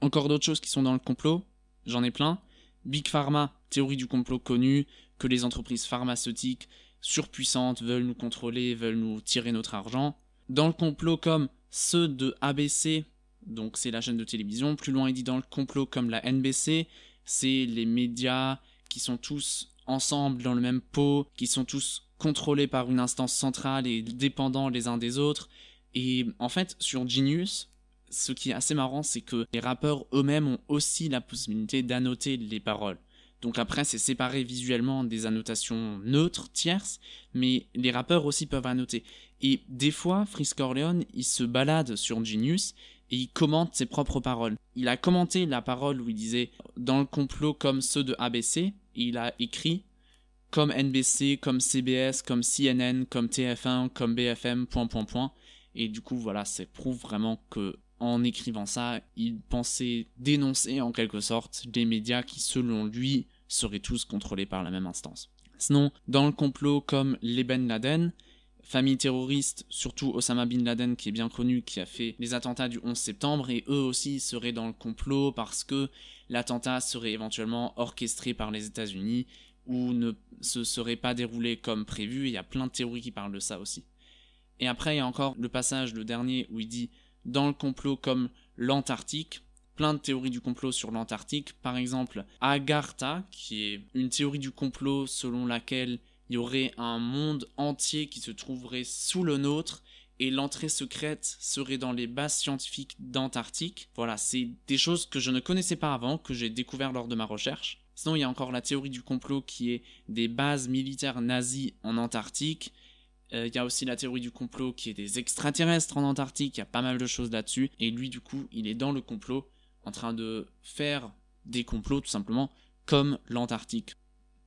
Encore d'autres choses qui sont dans le complot, j'en ai plein. Big Pharma, théorie du complot connue, que les entreprises pharmaceutiques surpuissantes veulent nous contrôler, veulent nous tirer notre argent. Dans le complot comme ceux de ABC, donc c'est la chaîne de télévision, plus loin il dit dans le complot comme la NBC, c'est les médias qui sont tous ensemble dans le même pot, qui sont tous contrôlés par une instance centrale et dépendants les uns des autres. Et en fait, sur Genius, ce qui est assez marrant, c'est que les rappeurs eux-mêmes ont aussi la possibilité d'annoter les paroles. Donc après, c'est séparé visuellement des annotations neutres, tierces, mais les rappeurs aussi peuvent annoter. Et des fois, Frisk Orleans, il se balade sur Genius et il commente ses propres paroles. Il a commenté la parole où il disait dans le complot comme ceux de ABC, et il a écrit comme NBC, comme CBS, comme CNN, comme TF1, comme BFM, point point point. Et du coup, voilà, ça prouve vraiment que en écrivant ça, il pensait dénoncer en quelque sorte des médias qui, selon lui, seraient tous contrôlés par la même instance. Sinon, dans le complot comme les Ben Laden, famille terroriste, surtout Osama Bin Laden qui est bien connu, qui a fait les attentats du 11 septembre, et eux aussi seraient dans le complot parce que l'attentat serait éventuellement orchestré par les États-Unis ou ne se serait pas déroulé comme prévu, il y a plein de théories qui parlent de ça aussi. Et après, il y a encore le passage, le dernier, où il dit dans le complot comme l'Antarctique, plein de théories du complot sur l'Antarctique. Par exemple, Agartha, qui est une théorie du complot selon laquelle il y aurait un monde entier qui se trouverait sous le nôtre et l'entrée secrète serait dans les bases scientifiques d'Antarctique. Voilà, c'est des choses que je ne connaissais pas avant, que j'ai découvert lors de ma recherche. Sinon, il y a encore la théorie du complot qui est des bases militaires nazies en Antarctique. Euh, il y a aussi la théorie du complot qui est des extraterrestres en Antarctique, il y a pas mal de choses là-dessus. Et lui, du coup, il est dans le complot, en train de faire des complots, tout simplement, comme l'Antarctique.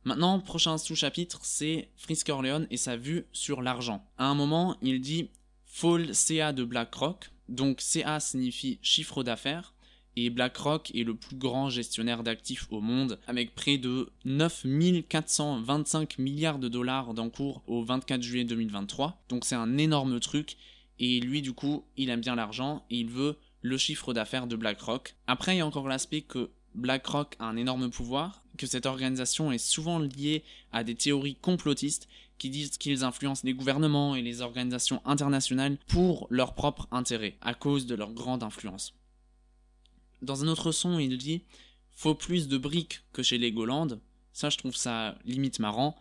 Maintenant, prochain sous-chapitre, c'est Frisk Orleans et sa vue sur l'argent. À un moment, il dit Fall CA de BlackRock. Donc CA signifie chiffre d'affaires et BlackRock est le plus grand gestionnaire d'actifs au monde avec près de 9425 milliards de dollars d'encours au 24 juillet 2023. Donc c'est un énorme truc et lui du coup il aime bien l'argent et il veut le chiffre d'affaires de BlackRock. Après il y a encore l'aspect que BlackRock a un énorme pouvoir, que cette organisation est souvent liée à des théories complotistes qui disent qu'ils influencent les gouvernements et les organisations internationales pour leur propre intérêt, à cause de leur grande influence. Dans un autre son, il dit Faut plus de briques que chez Legoland. Ça, je trouve ça limite marrant.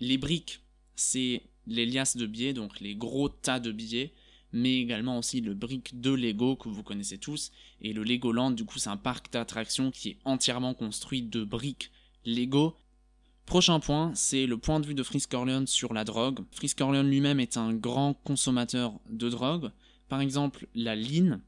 Les briques, c'est les liasses de billets, donc les gros tas de billets, mais également aussi le brick de Lego que vous connaissez tous. Et le Legoland, du coup, c'est un parc d'attractions qui est entièrement construit de briques Lego. Prochain point, c'est le point de vue de Frisk Orleans sur la drogue. Frisk Orleans lui-même est un grand consommateur de drogue. Par exemple, la line,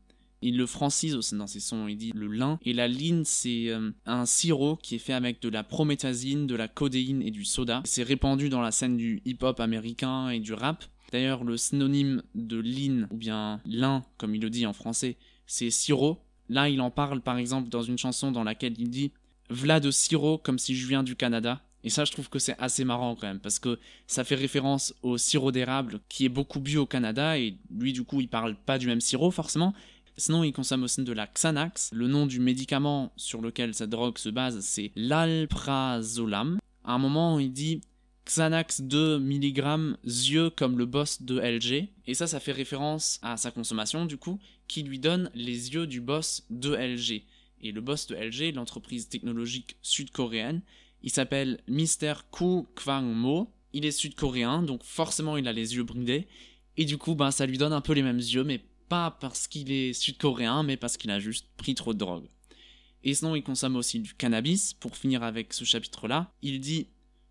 il le francise dans ses sons, il dit le lin. Et la line, c'est euh, un sirop qui est fait avec de la prométhazine, de la codéine et du soda. C'est répandu dans la scène du hip-hop américain et du rap. D'ailleurs, le synonyme de lean, ou bien lin, comme il le dit en français, c'est sirop. Là, il en parle par exemple dans une chanson dans laquelle il dit V'là de sirop comme si je viens du Canada. Et ça, je trouve que c'est assez marrant quand même, parce que ça fait référence au sirop d'érable qui est beaucoup bu au Canada, et lui, du coup, il parle pas du même sirop forcément. Sinon, il consomme aussi de la Xanax. Le nom du médicament sur lequel cette drogue se base, c'est l'alprazolam. À un moment, il dit Xanax 2 mg yeux comme le boss de LG. Et ça, ça fait référence à sa consommation, du coup, qui lui donne les yeux du boss de LG. Et le boss de LG, l'entreprise technologique sud-coréenne, il s'appelle Mr. Koo Kwang Mo. Il est sud-coréen, donc forcément il a les yeux bridés. Et du coup, ben, ça lui donne un peu les mêmes yeux, mais pas parce qu'il est sud-coréen, mais parce qu'il a juste pris trop de drogue. Et sinon, il consomme aussi du cannabis. Pour finir avec ce chapitre-là, il dit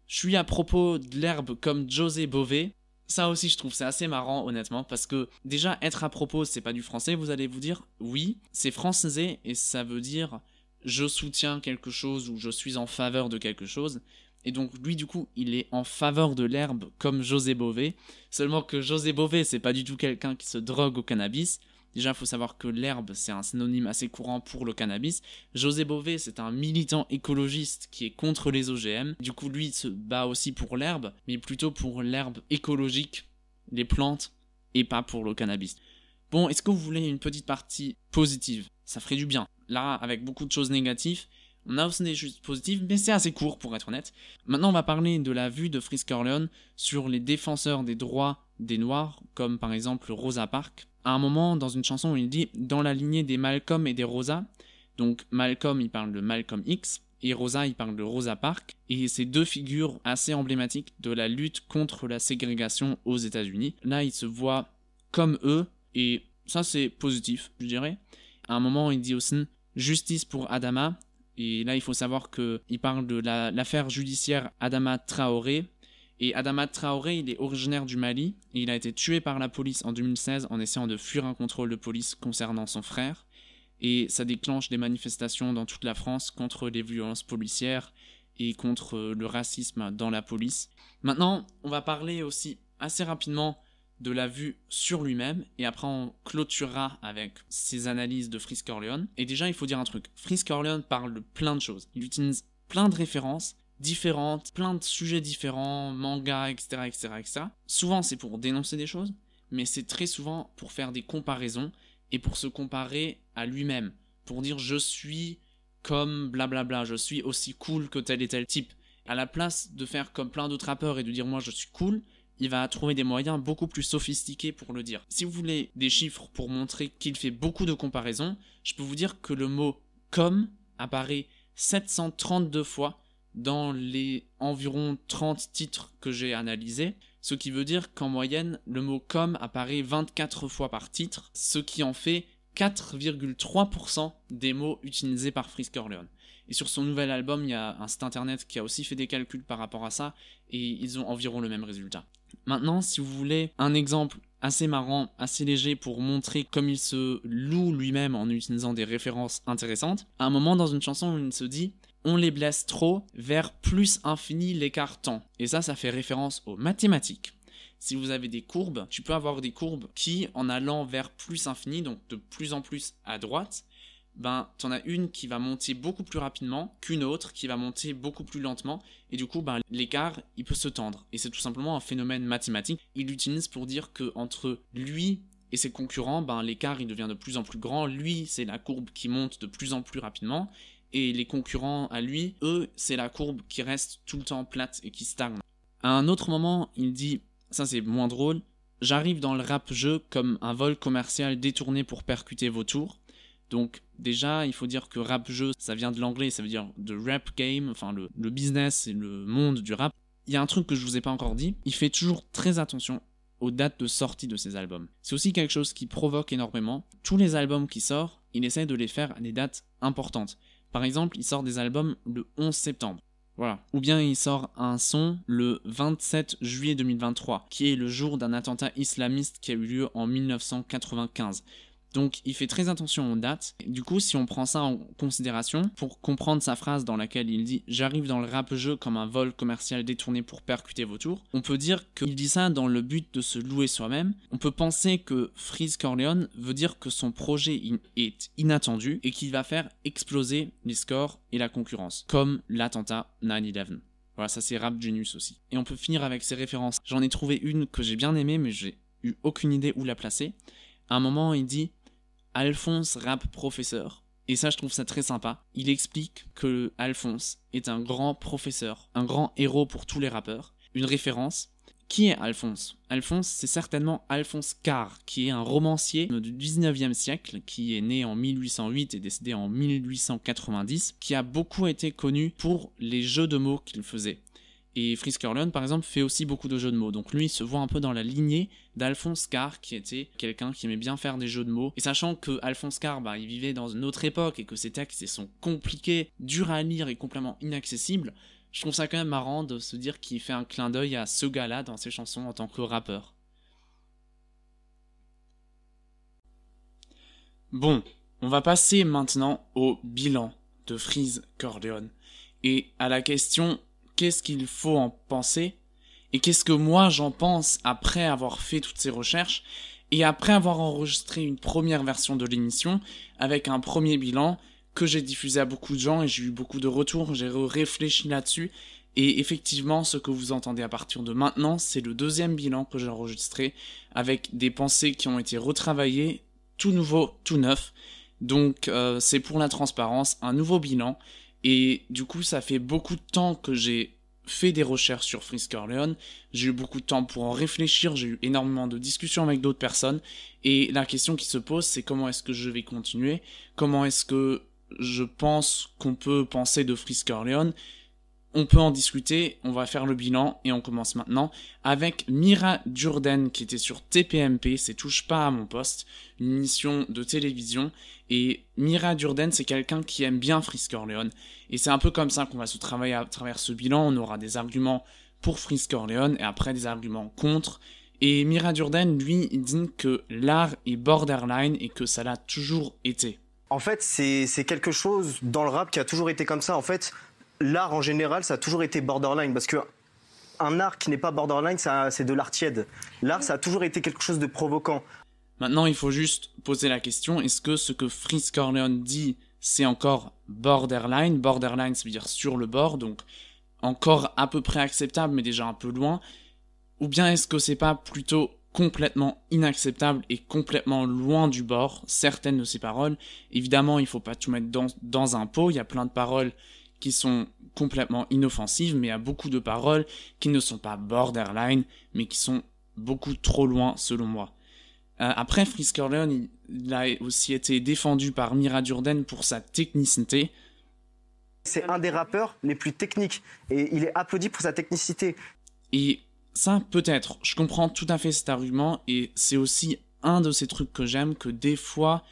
je suis à propos de l'herbe comme José Bové. Ça aussi, je trouve c'est assez marrant, honnêtement, parce que déjà, être à propos, c'est pas du français, vous allez vous dire. Oui, c'est français et ça veut dire je soutiens quelque chose ou je suis en faveur de quelque chose. Et donc, lui, du coup, il est en faveur de l'herbe comme José Bové. Seulement que José Bové, c'est pas du tout quelqu'un qui se drogue au cannabis. Déjà, il faut savoir que l'herbe, c'est un synonyme assez courant pour le cannabis. José Bové, c'est un militant écologiste qui est contre les OGM. Du coup, lui, il se bat aussi pour l'herbe, mais plutôt pour l'herbe écologique, les plantes, et pas pour le cannabis. Bon, est-ce que vous voulez une petite partie positive? Ça ferait du bien. Là, avec beaucoup de choses négatives, on a aussi des choses positives, mais c'est assez court pour être honnête. Maintenant, on va parler de la vue de Frisk Orleans sur les défenseurs des droits des Noirs, comme par exemple Rosa Parks à un moment dans une chanson il dit dans la lignée des Malcolm et des Rosa. Donc Malcolm il parle de Malcolm X et Rosa il parle de Rosa Parks et c'est deux figures assez emblématiques de la lutte contre la ségrégation aux États-Unis. Là il se voit comme eux et ça c'est positif je dirais. À un moment il dit aussi justice pour Adama et là il faut savoir que il parle de l'affaire judiciaire Adama Traoré et Adama Traoré, il est originaire du Mali et il a été tué par la police en 2016 en essayant de fuir un contrôle de police concernant son frère. Et ça déclenche des manifestations dans toute la France contre les violences policières et contre le racisme dans la police. Maintenant, on va parler aussi assez rapidement de la vue sur lui-même et après on clôturera avec ses analyses de Frisk Orleans. Et déjà, il faut dire un truc. Frisk Orleans parle de plein de choses. Il utilise plein de références différentes, plein de sujets différents, manga, etc., etc., etc. Souvent, c'est pour dénoncer des choses, mais c'est très souvent pour faire des comparaisons et pour se comparer à lui-même, pour dire je suis comme blablabla, je suis aussi cool que tel et tel type. À la place de faire comme plein d'autres rappeurs et de dire moi je suis cool, il va trouver des moyens beaucoup plus sophistiqués pour le dire. Si vous voulez des chiffres pour montrer qu'il fait beaucoup de comparaisons, je peux vous dire que le mot comme apparaît 732 fois dans les environ 30 titres que j'ai analysés, ce qui veut dire qu'en moyenne, le mot com apparaît 24 fois par titre, ce qui en fait 4,3% des mots utilisés par Frisk Orleans. Et sur son nouvel album, il y a un site internet qui a aussi fait des calculs par rapport à ça, et ils ont environ le même résultat. Maintenant, si vous voulez un exemple assez marrant, assez léger pour montrer comme il se loue lui-même en utilisant des références intéressantes, à un moment dans une chanson où il se dit on les blesse trop vers plus infini l'écart temps. Et ça, ça fait référence aux mathématiques. Si vous avez des courbes, tu peux avoir des courbes qui, en allant vers plus infini, donc de plus en plus à droite, ben, en as une qui va monter beaucoup plus rapidement qu'une autre qui va monter beaucoup plus lentement, et du coup, ben, l'écart, il peut se tendre. Et c'est tout simplement un phénomène mathématique. Il l'utilise pour dire que entre lui et ses concurrents, ben, l'écart, il devient de plus en plus grand. Lui, c'est la courbe qui monte de plus en plus rapidement, et les concurrents à lui, eux, c'est la courbe qui reste tout le temps plate et qui stagne. À un autre moment, il dit, ça c'est moins drôle, j'arrive dans le rap jeu comme un vol commercial détourné pour percuter vos tours. Donc déjà, il faut dire que rap jeu, ça vient de l'anglais, ça veut dire de rap game, enfin le, business et le monde du rap. il y a un truc que je vous ai pas encore dit, il fait toujours très attention aux dates de sortie de ses albums. C'est aussi quelque chose qui provoque énormément. Tous les albums qui sortent, il essaie de les faire à des dates importantes. Par exemple, il sort des albums le 11 septembre. Voilà. Ou bien il sort un son le 27 juillet 2023, qui est le jour d'un attentat islamiste qui a eu lieu en 1995. Donc il fait très attention aux dates. Du coup, si on prend ça en considération, pour comprendre sa phrase dans laquelle il dit J'arrive dans le rap-jeu comme un vol commercial détourné pour percuter vos tours, on peut dire qu'il dit ça dans le but de se louer soi-même. On peut penser que Freeze Corleone veut dire que son projet est inattendu et qu'il va faire exploser les scores et la concurrence, comme l'attentat 9-11. Voilà, ça c'est Rap Genius aussi. Et on peut finir avec ses références. J'en ai trouvé une que j'ai bien aimée, mais j'ai eu aucune idée où la placer. À un moment, il dit Alphonse rap professeur. Et ça, je trouve ça très sympa. Il explique que Alphonse est un grand professeur, un grand héros pour tous les rappeurs, une référence. Qui est Alphonse? Alphonse, c'est certainement Alphonse Carr, qui est un romancier du 19e siècle, qui est né en 1808 et décédé en 1890, qui a beaucoup été connu pour les jeux de mots qu'il faisait. Et Frisk Corleone, par exemple, fait aussi beaucoup de jeux de mots. Donc lui, il se voit un peu dans la lignée d'Alphonse Carr, qui était quelqu'un qui aimait bien faire des jeux de mots. Et sachant que Alphonse Carr, bah, il vivait dans une autre époque et que ses textes sont compliqués, durs à lire et complètement inaccessibles, je trouve ça quand même marrant de se dire qu'il fait un clin d'œil à ce gars-là dans ses chansons en tant que rappeur. Bon, on va passer maintenant au bilan de Freeze Corleone et à la question qu'est-ce qu'il faut en penser et qu'est-ce que moi j'en pense après avoir fait toutes ces recherches et après avoir enregistré une première version de l'émission avec un premier bilan que j'ai diffusé à beaucoup de gens et j'ai eu beaucoup de retours, j'ai réfléchi là-dessus et effectivement ce que vous entendez à partir de maintenant c'est le deuxième bilan que j'ai enregistré avec des pensées qui ont été retravaillées, tout nouveau, tout neuf. Donc euh, c'est pour la transparence, un nouveau bilan et du coup, ça fait beaucoup de temps que j'ai fait des recherches sur Frisk Corleone. J'ai eu beaucoup de temps pour en réfléchir, j'ai eu énormément de discussions avec d'autres personnes. Et la question qui se pose, c'est comment est-ce que je vais continuer? Comment est-ce que je pense qu'on peut penser de Frisk Corleone on peut en discuter, on va faire le bilan et on commence maintenant avec Mira Durden qui était sur TPMP, c'est Touche pas à mon poste, une émission de télévision. Et Mira Durden, c'est quelqu'un qui aime bien Frisk Orleans. Et c'est un peu comme ça qu'on va se travailler à travers ce bilan. On aura des arguments pour Frisk Orleans et après des arguments contre. Et Mira Durden, lui, il dit que l'art est borderline et que ça l'a toujours été. En fait, c'est quelque chose dans le rap qui a toujours été comme ça. En fait, l'art en général, ça a toujours été borderline parce que un art qui n'est pas borderline, c'est de l'art tiède. L'art, ça a toujours été quelque chose de provoquant. Maintenant, il faut juste poser la question est-ce que ce que Fritz Corleone dit, c'est encore borderline? Borderline, ça veut dire sur le bord, donc encore à peu près acceptable, mais déjà un peu loin. Ou bien est-ce que c'est pas plutôt complètement inacceptable et complètement loin du bord certaines de ces paroles? Évidemment, il faut pas tout mettre dans, dans un pot. Il y a plein de paroles qui sont complètement inoffensives, mais a beaucoup de paroles qui ne sont pas borderline, mais qui sont beaucoup trop loin selon moi. Euh, après, Frisk Corleone, il, a aussi été défendu par Mira Durden pour sa technicité. C'est un des rappeurs les plus techniques et il est applaudi pour sa technicité. Et ça, peut-être, je comprends tout à fait cet argument et c'est aussi un de ces trucs que j'aime que des fois,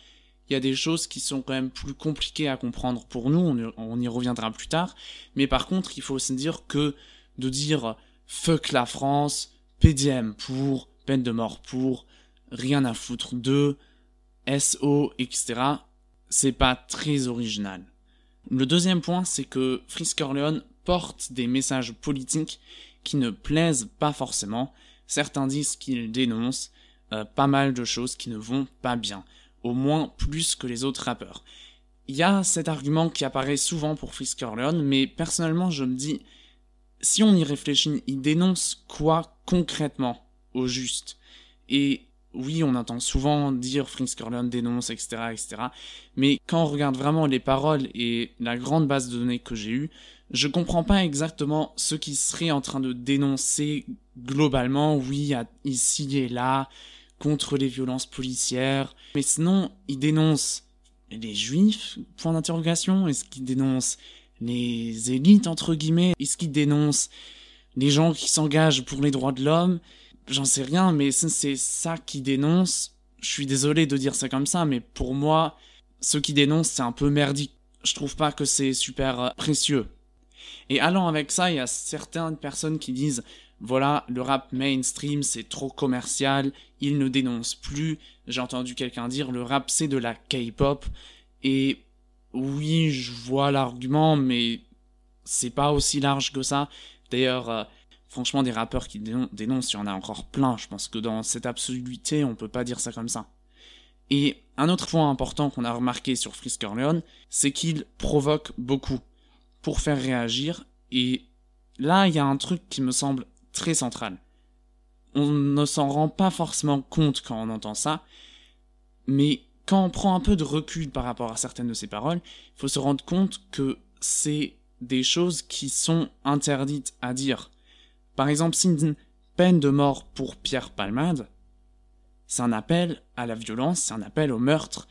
il y a des choses qui sont quand même plus compliquées à comprendre pour nous, on, y reviendra plus tard, mais par contre, il faut aussi dire que de dire fuck la France, PDM pour, peine de mort pour, rien à foutre de, SO, etc., c'est pas très original. Le deuxième point, c'est que Frisk porte des messages politiques qui ne plaisent pas forcément. Certains disent qu'il dénonce euh, pas mal de choses qui ne vont pas bien au moins plus que les autres rappeurs. Il y a cet argument qui apparaît souvent pour Frisk Corleone, mais personnellement je me dis, si on y réfléchit, il dénonce quoi concrètement au juste? Et oui, on entend souvent dire Frisk Corleone dénonce, etc., etc. Mais quand on regarde vraiment les paroles et la grande base de données que j'ai eue, je comprends pas exactement ce qu'il serait en train de dénoncer globalement. Oui, ici et là, contre les violences policières. Mais sinon, il dénonce les juifs, point d'interrogation. Est-ce qu'il dénonce les élites, entre guillemets? Est-ce qu'il dénonce les gens qui s'engagent pour les droits de l'homme, j'en sais rien, mais c'est ça qui dénonce. Je suis désolé de dire ça comme ça, mais pour moi, ceux qui dénoncent, c'est un peu merdique. Je trouve pas que c'est super euh, précieux. Et allant avec ça, il y a certaines personnes qui disent voilà, le rap mainstream, c'est trop commercial, il ne dénonce plus. J'ai entendu quelqu'un dire le rap, c'est de la K-pop. Et oui, je vois l'argument, mais c'est pas aussi large que ça. D'ailleurs, euh, franchement, des rappeurs qui dénoncent, il y en a encore plein. Je pense que dans cette absoluité, on peut pas dire ça comme ça. Et un autre point important qu'on a remarqué sur Frisk Leon, c'est qu'il provoque beaucoup pour faire réagir. Et là, il y a un truc qui me semble très central. On ne s'en rend pas forcément compte quand on entend ça, mais quand on prend un peu de recul par rapport à certaines de ces paroles, il faut se rendre compte que c'est des choses qui sont interdites à dire. Par exemple, si une peine de mort pour Pierre Palmade, c'est un appel à la violence, c'est un appel au meurtre.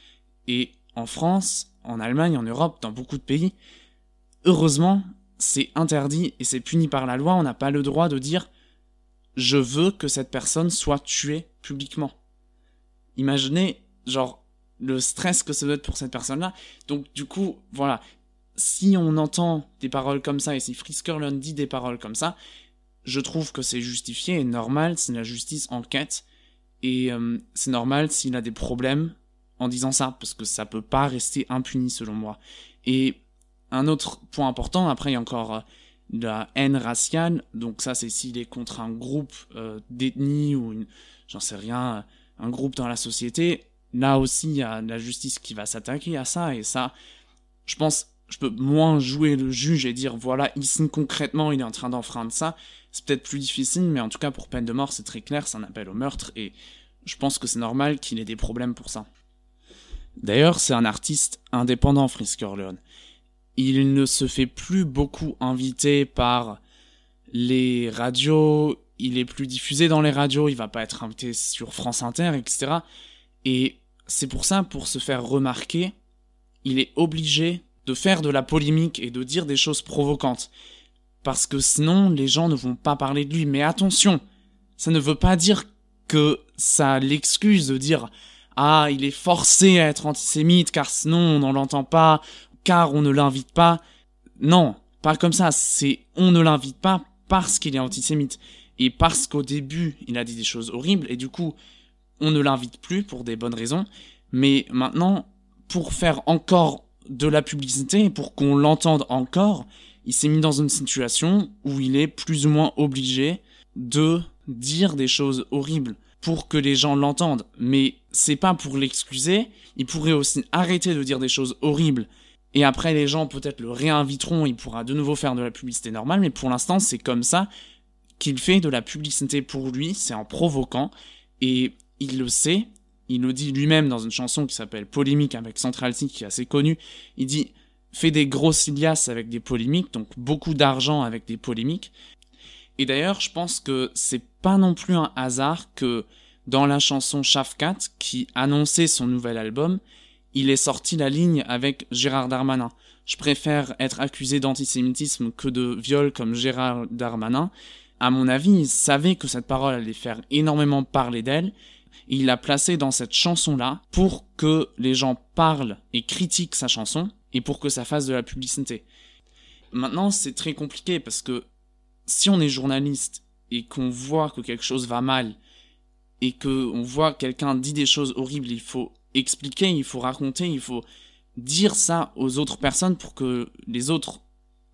Et en France, en Allemagne, en Europe, dans beaucoup de pays, heureusement, c'est interdit et c'est puni par la loi. On n'a pas le droit de dire je veux que cette personne soit tuée publiquement. Imaginez, genre, le stress que ça doit être pour cette personne-là. Donc, du coup, voilà. Si on entend des paroles comme ça et si Friskerlund dit des paroles comme ça, je trouve que c'est justifié et normal si la justice enquête. Et euh, c'est normal s'il a des problèmes en disant ça, parce que ça peut pas rester impuni selon moi. Et un autre point important, après il y a encore euh, la haine raciale, donc ça c'est s'il est contre un groupe euh, d'ethnie ou j'en sais rien, un groupe dans la société, là aussi il y a la justice qui va s'attaquer à ça, et ça, je pense, je peux moins jouer le juge et dire voilà, ici concrètement il est en train d'enfreindre ça, c'est peut-être plus difficile, mais en tout cas pour peine de mort c'est très clair, c'est un appel au meurtre, et je pense que c'est normal qu'il ait des problèmes pour ça. D'ailleurs, c'est un artiste indépendant, Frisker Leon il ne se fait plus beaucoup inviter par les radios, il est plus diffusé dans les radios, il va pas être invité sur France Inter, etc. Et c'est pour ça, pour se faire remarquer, il est obligé de faire de la polémique et de dire des choses provocantes. Parce que sinon, les gens ne vont pas parler de lui. Mais attention, ça ne veut pas dire que ça l'excuse de dire ah, il est forcé à être antisémite car sinon on n'en l'entend pas, car on ne l'invite pas. Non, pas comme ça, c'est on ne l'invite pas parce qu'il est antisémite. Et parce qu'au début, il a dit des choses horribles, et du coup, on ne l'invite plus pour des bonnes raisons. Mais maintenant, pour faire encore de la publicité, pour qu'on l'entende encore, il s'est mis dans une situation où il est plus ou moins obligé de dire des choses horribles pour que les gens l'entendent. Mais c'est pas pour l'excuser, il pourrait aussi arrêter de dire des choses horribles et après, les gens peut-être le réinviteront, il pourra de nouveau faire de la publicité normale, mais pour l'instant, c'est comme ça qu'il fait de la publicité pour lui, c'est en provoquant, et il le sait, il le dit lui-même dans une chanson qui s'appelle Polémique avec Central C, qui est assez connue, il dit fait des grosses liasses avec des polémiques, donc beaucoup d'argent avec des polémiques. Et d'ailleurs, je pense que c'est pas non plus un hasard que dans la chanson Shafkat, qui annonçait son nouvel album, il est sorti la ligne avec Gérard Darmanin. Je préfère être accusé d'antisémitisme que de viol comme Gérard Darmanin. À mon avis, il savait que cette parole allait faire énormément parler d'elle. il l'a placée dans cette chanson-là pour que les gens parlent et critiquent sa chanson et pour que ça fasse de la publicité. Maintenant, c'est très compliqué parce que si on est journaliste et qu'on voit que quelque chose va mal et que on voit quelqu'un dit des choses horribles, il faut expliquer, il faut raconter, il faut dire ça aux autres personnes pour que les autres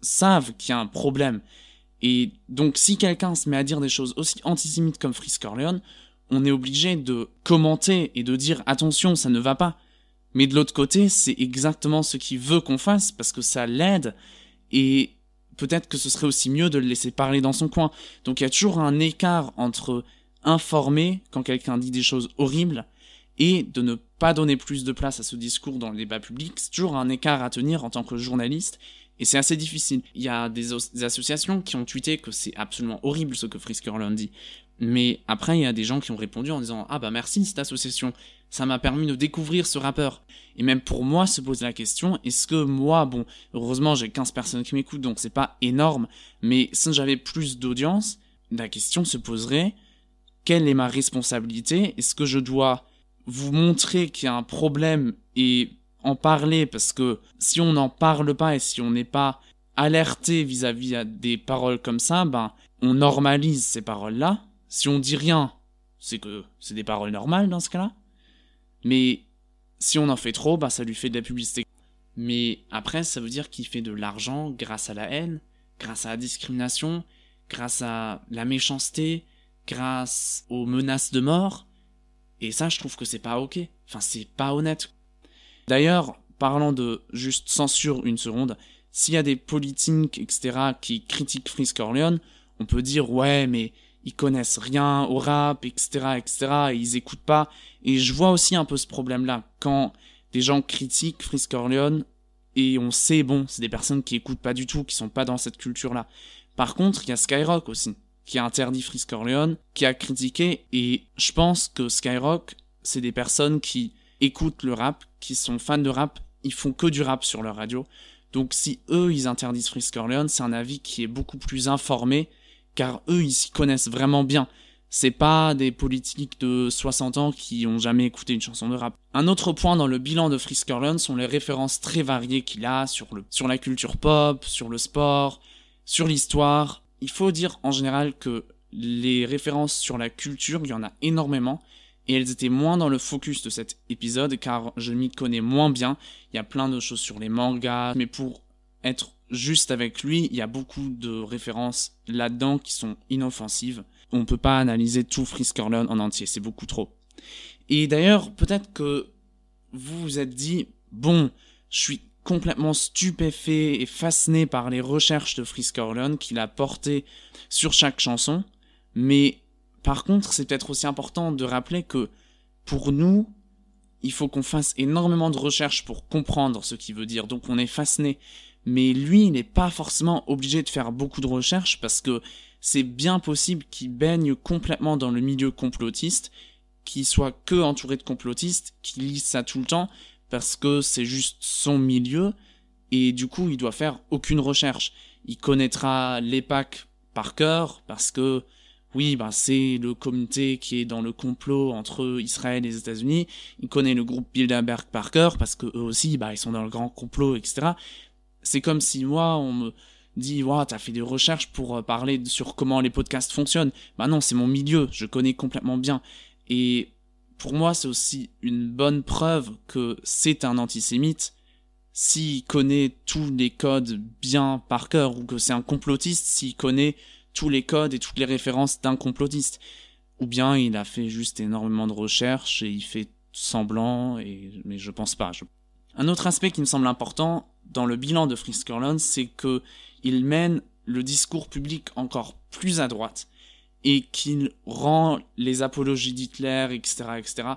savent qu'il y a un problème. Et donc si quelqu'un se met à dire des choses aussi antisémites comme Frisk Corleone, on est obligé de commenter et de dire attention, ça ne va pas. Mais de l'autre côté, c'est exactement ce qu'il veut qu'on fasse parce que ça l'aide et peut-être que ce serait aussi mieux de le laisser parler dans son coin. Donc il y a toujours un écart entre informer quand quelqu'un dit des choses horribles et de ne pas donner plus de place à ce discours dans le débat public, c'est toujours un écart à tenir en tant que journaliste, et c'est assez difficile. Il y a des, associations qui ont tweeté que c'est absolument horrible ce que Frisker dit. Mais après, il y a des gens qui ont répondu en disant Ah bah merci cette association, ça m'a permis de découvrir ce rappeur. Et même pour moi, se pose la question est-ce que moi, bon, heureusement j'ai 15 personnes qui m'écoutent donc c'est pas énorme, mais si j'avais plus d'audience, la question se poserait quelle est ma responsabilité? Est-ce que je dois vous montrer qu'il y a un problème et en parler parce que si on n'en parle pas et si on n'est pas alerté vis-à-vis -vis des paroles comme ça, ben on normalise ces paroles-là. Si on dit rien, c'est que c'est des paroles normales dans ce cas-là. Mais si on en fait trop, bah ça lui fait de la publicité. Mais après, ça veut dire qu'il fait de l'argent grâce à la haine, grâce à la discrimination, grâce à la méchanceté, grâce aux menaces de mort. Et ça, je trouve que c'est pas ok. Enfin, c'est pas honnête. D'ailleurs, parlant de juste censure une seconde, s'il y a des politiques, etc., qui critiquent Frisk Corleone, on peut dire ouais, mais ils connaissent rien au rap, etc., etc., et ils écoutent pas. Et je vois aussi un peu ce problème-là. Quand des gens critiquent Frisk Corleone, et on sait, bon, c'est des personnes qui écoutent pas du tout, qui sont pas dans cette culture-là. Par contre, il y a Skyrock aussi, qui a interdit Frisk Corleone, qui a critiqué, et je pense que Skyrock, c'est des personnes qui écoutent le rap, qui sont fans de rap, ils font que du rap sur leur radio. Donc si eux, ils interdisent Frisk Corleone, c'est un avis qui est beaucoup plus informé, car eux, ils s'y connaissent vraiment bien. C'est pas des politiques de 60 ans qui ont jamais écouté une chanson de rap. Un autre point dans le bilan de Frisk Corleone sont les références très variées qu'il a sur, le, sur la culture pop, sur le sport, sur l'histoire. Il faut dire en général que les références sur la culture, il y en a énormément, et elles étaient moins dans le focus de cet épisode car je m'y connais moins bien. Il y a plein de choses sur les mangas, mais pour être juste avec lui, il y a beaucoup de références là-dedans qui sont inoffensives. On peut pas analyser tout Frisk Corleone en entier, c'est beaucoup trop. Et d'ailleurs, peut-être que vous vous êtes dit, bon, je suis complètement stupéfait et fasciné par les recherches de Frisk Corleone qu'il a portées sur chaque chanson, mais par contre, c'est peut-être aussi important de rappeler que pour nous, il faut qu'on fasse énormément de recherches pour comprendre ce qu'il veut dire. Donc on est fasciné. Mais lui, il n'est pas forcément obligé de faire beaucoup de recherches parce que c'est bien possible qu'il baigne complètement dans le milieu complotiste, qu'il soit que entouré de complotistes, qu'il lise ça tout le temps parce que c'est juste son milieu et du coup il doit faire aucune recherche. Il connaîtra l'EPAC par cœur parce que oui, bah, c'est le comité qui est dans le complot entre Israël et les États-Unis. Il connaît le groupe Bilderberg par cœur parce que eux aussi, bah, ils sont dans le grand complot, etc. C'est comme si moi, on me dit, ouais, t'as fait des recherches pour euh, parler sur comment les podcasts fonctionnent. Bah non, c'est mon milieu, je connais complètement bien. Et pour moi, c'est aussi une bonne preuve que c'est un antisémite s'il connaît tous les codes bien par cœur, ou que c'est un complotiste s'il connaît tous les codes et toutes les références d'un complotiste. Ou bien il a fait juste énormément de recherches et il fait semblant, mais je pense pas. Un autre aspect qui me semble important dans le bilan de Frisk c'est que il mène le discours public encore plus à droite et qu'il rend les apologies d'Hitler, etc., etc.,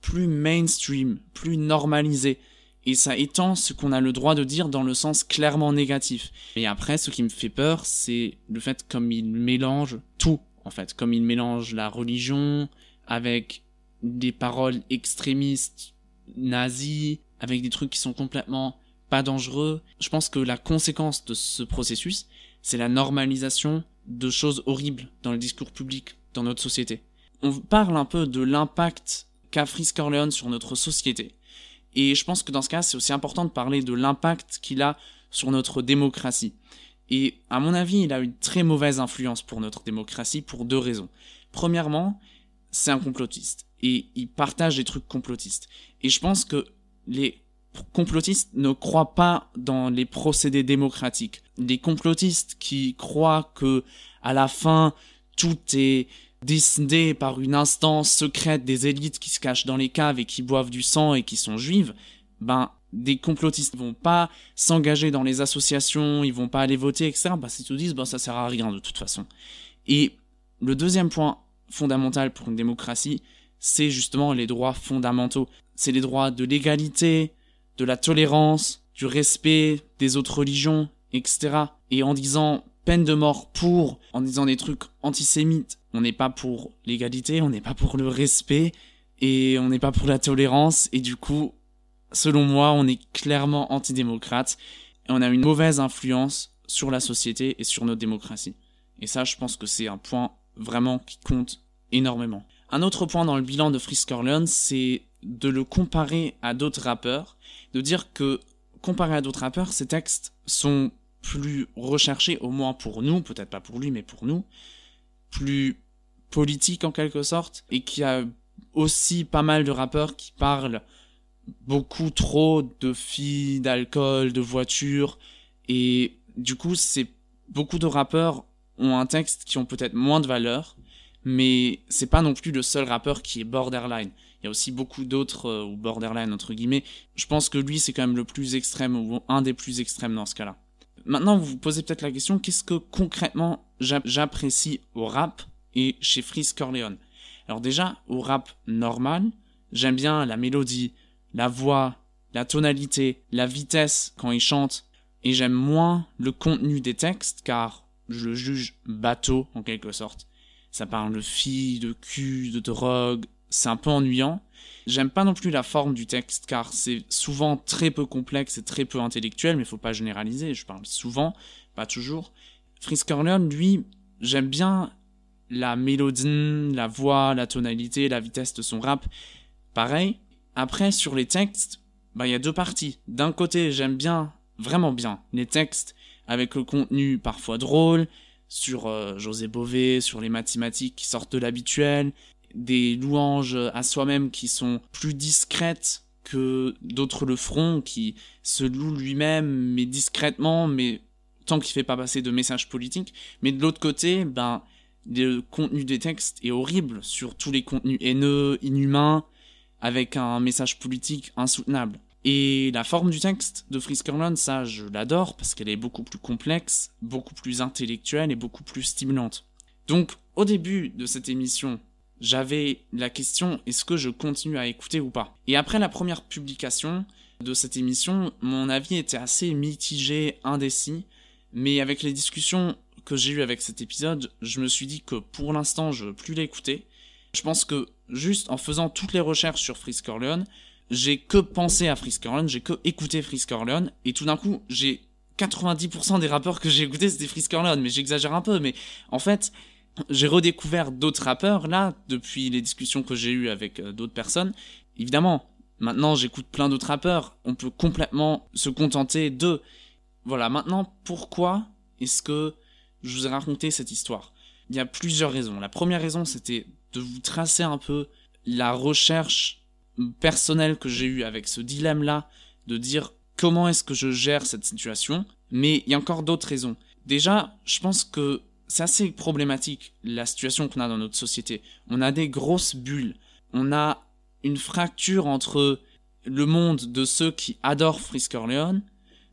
plus mainstream, plus normalisés et ça étend ce qu'on a le droit de dire dans le sens clairement négatif. Et après, ce qui me fait peur, c'est le fait comme il mélange tout, en fait, comme il mélange la religion avec des paroles extrémistes nazis, avec des trucs qui sont complètement pas dangereux. Je pense que la conséquence de ce processus, c'est la normalisation de choses horribles dans le discours public, dans notre société. On parle un peu de l'impact qu'a Frisk Corleone sur notre société. Et je pense que dans ce cas, c'est aussi important de parler de l'impact qu'il a sur notre démocratie. Et à mon avis, il a une très mauvaise influence pour notre démocratie pour deux raisons. Premièrement, c'est un complotiste et il partage des trucs complotistes. Et je pense que les complotistes ne croient pas dans les procédés démocratiques. Les complotistes qui croient que à la fin tout est décidé par une instance secrète des élites qui se cachent dans les caves et qui boivent du sang et qui sont juives, ben des complotistes vont pas s'engager dans les associations, ils vont pas aller voter, etc. Bah, ils te disent, ben, ça sert à rien de toute façon. Et le deuxième point fondamental pour une démocratie, c'est justement les droits fondamentaux. C'est les droits de l'égalité, de la tolérance, du respect des autres religions, etc. Et en disant peine de mort pour, en disant des trucs antisémites. On n'est pas pour l'égalité, on n'est pas pour le respect, et on n'est pas pour la tolérance, et du coup, selon moi, on est clairement antidémocrate, et on a une mauvaise influence sur la société et sur notre démocratie. Et ça, je pense que c'est un point vraiment qui compte énormément. Un autre point dans le bilan de Frisk Orleans, c'est de le comparer à d'autres rappeurs, de dire que comparé à d'autres rappeurs, ces textes sont plus recherchés, au moins pour nous, peut-être pas pour lui, mais pour nous, plus politiques en quelque sorte, et qu'il y a aussi pas mal de rappeurs qui parlent beaucoup trop de filles, d'alcool, de voitures, et du coup, c'est beaucoup de rappeurs ont un texte qui ont peut-être moins de valeur, mais c'est pas non plus le seul rappeur qui est borderline. Y a aussi beaucoup d'autres, euh, ou borderline entre guillemets. Je pense que lui, c'est quand même le plus extrême, ou un des plus extrêmes dans ce cas-là. Maintenant, vous vous posez peut-être la question, qu'est-ce que concrètement j'apprécie au rap et chez Freeze Corleone? Alors déjà, au rap normal, j'aime bien la mélodie, la voix, la tonalité, la vitesse quand il chante, et j'aime moins le contenu des textes car je le juge bateau en quelque sorte. Ça parle de filles, de cul, de drogue, c'est un peu ennuyant. J'aime pas non plus la forme du texte car c'est souvent très peu complexe et très peu intellectuel, mais faut pas généraliser, je parle souvent, pas toujours. Frisk Corleone, lui, j'aime bien la mélodie, la voix, la tonalité, la vitesse de son rap. Pareil. Après, sur les textes, bah, il y a deux parties. D'un côté, j'aime bien vraiment bien. Les textes avec le contenu parfois drôle, sur euh, José Bové, sur les mathématiques qui sortent de l'habituel, des louanges à soi-même qui sont plus discrètes que d'autres le feront, qui se loue lui-même, mais discrètement, mais tant qu'il fait pas passer de messages politiques. Mais de l'autre côté, ben, le contenu des textes est horrible sur tous les contenus haineux, inhumains, avec un message politique insoutenable. Et la forme du texte de Friskerland, ça, je l'adore parce qu'elle est beaucoup plus complexe, beaucoup plus intellectuelle et beaucoup plus stimulante. Donc, au début de cette émission, j'avais la question est-ce que je continue à écouter ou pas? Et après la première publication de cette émission, mon avis était assez mitigé, indécis, mais avec les discussions que j'ai eues avec cet épisode, je me suis dit que pour l'instant, je veux plus l'écouter. Je pense que juste en faisant toutes les recherches sur Frisk j'ai que pensé à Frisk j'ai que écouté Frisk et tout d'un coup, j'ai 90% des rappeurs que j'ai écoutés, c'était Frisk mais j'exagère un peu, mais en fait, j'ai redécouvert d'autres rappeurs, là, depuis les discussions que j'ai eues avec euh, d'autres personnes. Évidemment, maintenant, j'écoute plein d'autres rappeurs, on peut complètement se contenter de... Voilà, maintenant, pourquoi est-ce que je vous ai raconté cette histoire? Il y a plusieurs raisons. La première raison, c'était de vous tracer un peu la recherche personnel que j'ai eu avec ce dilemme-là, de dire comment est-ce que je gère cette situation, mais il y a encore d'autres raisons. Déjà, je pense que c'est assez problématique la situation qu'on a dans notre société. On a des grosses bulles, on a une fracture entre le monde de ceux qui adorent Frisk Orleans,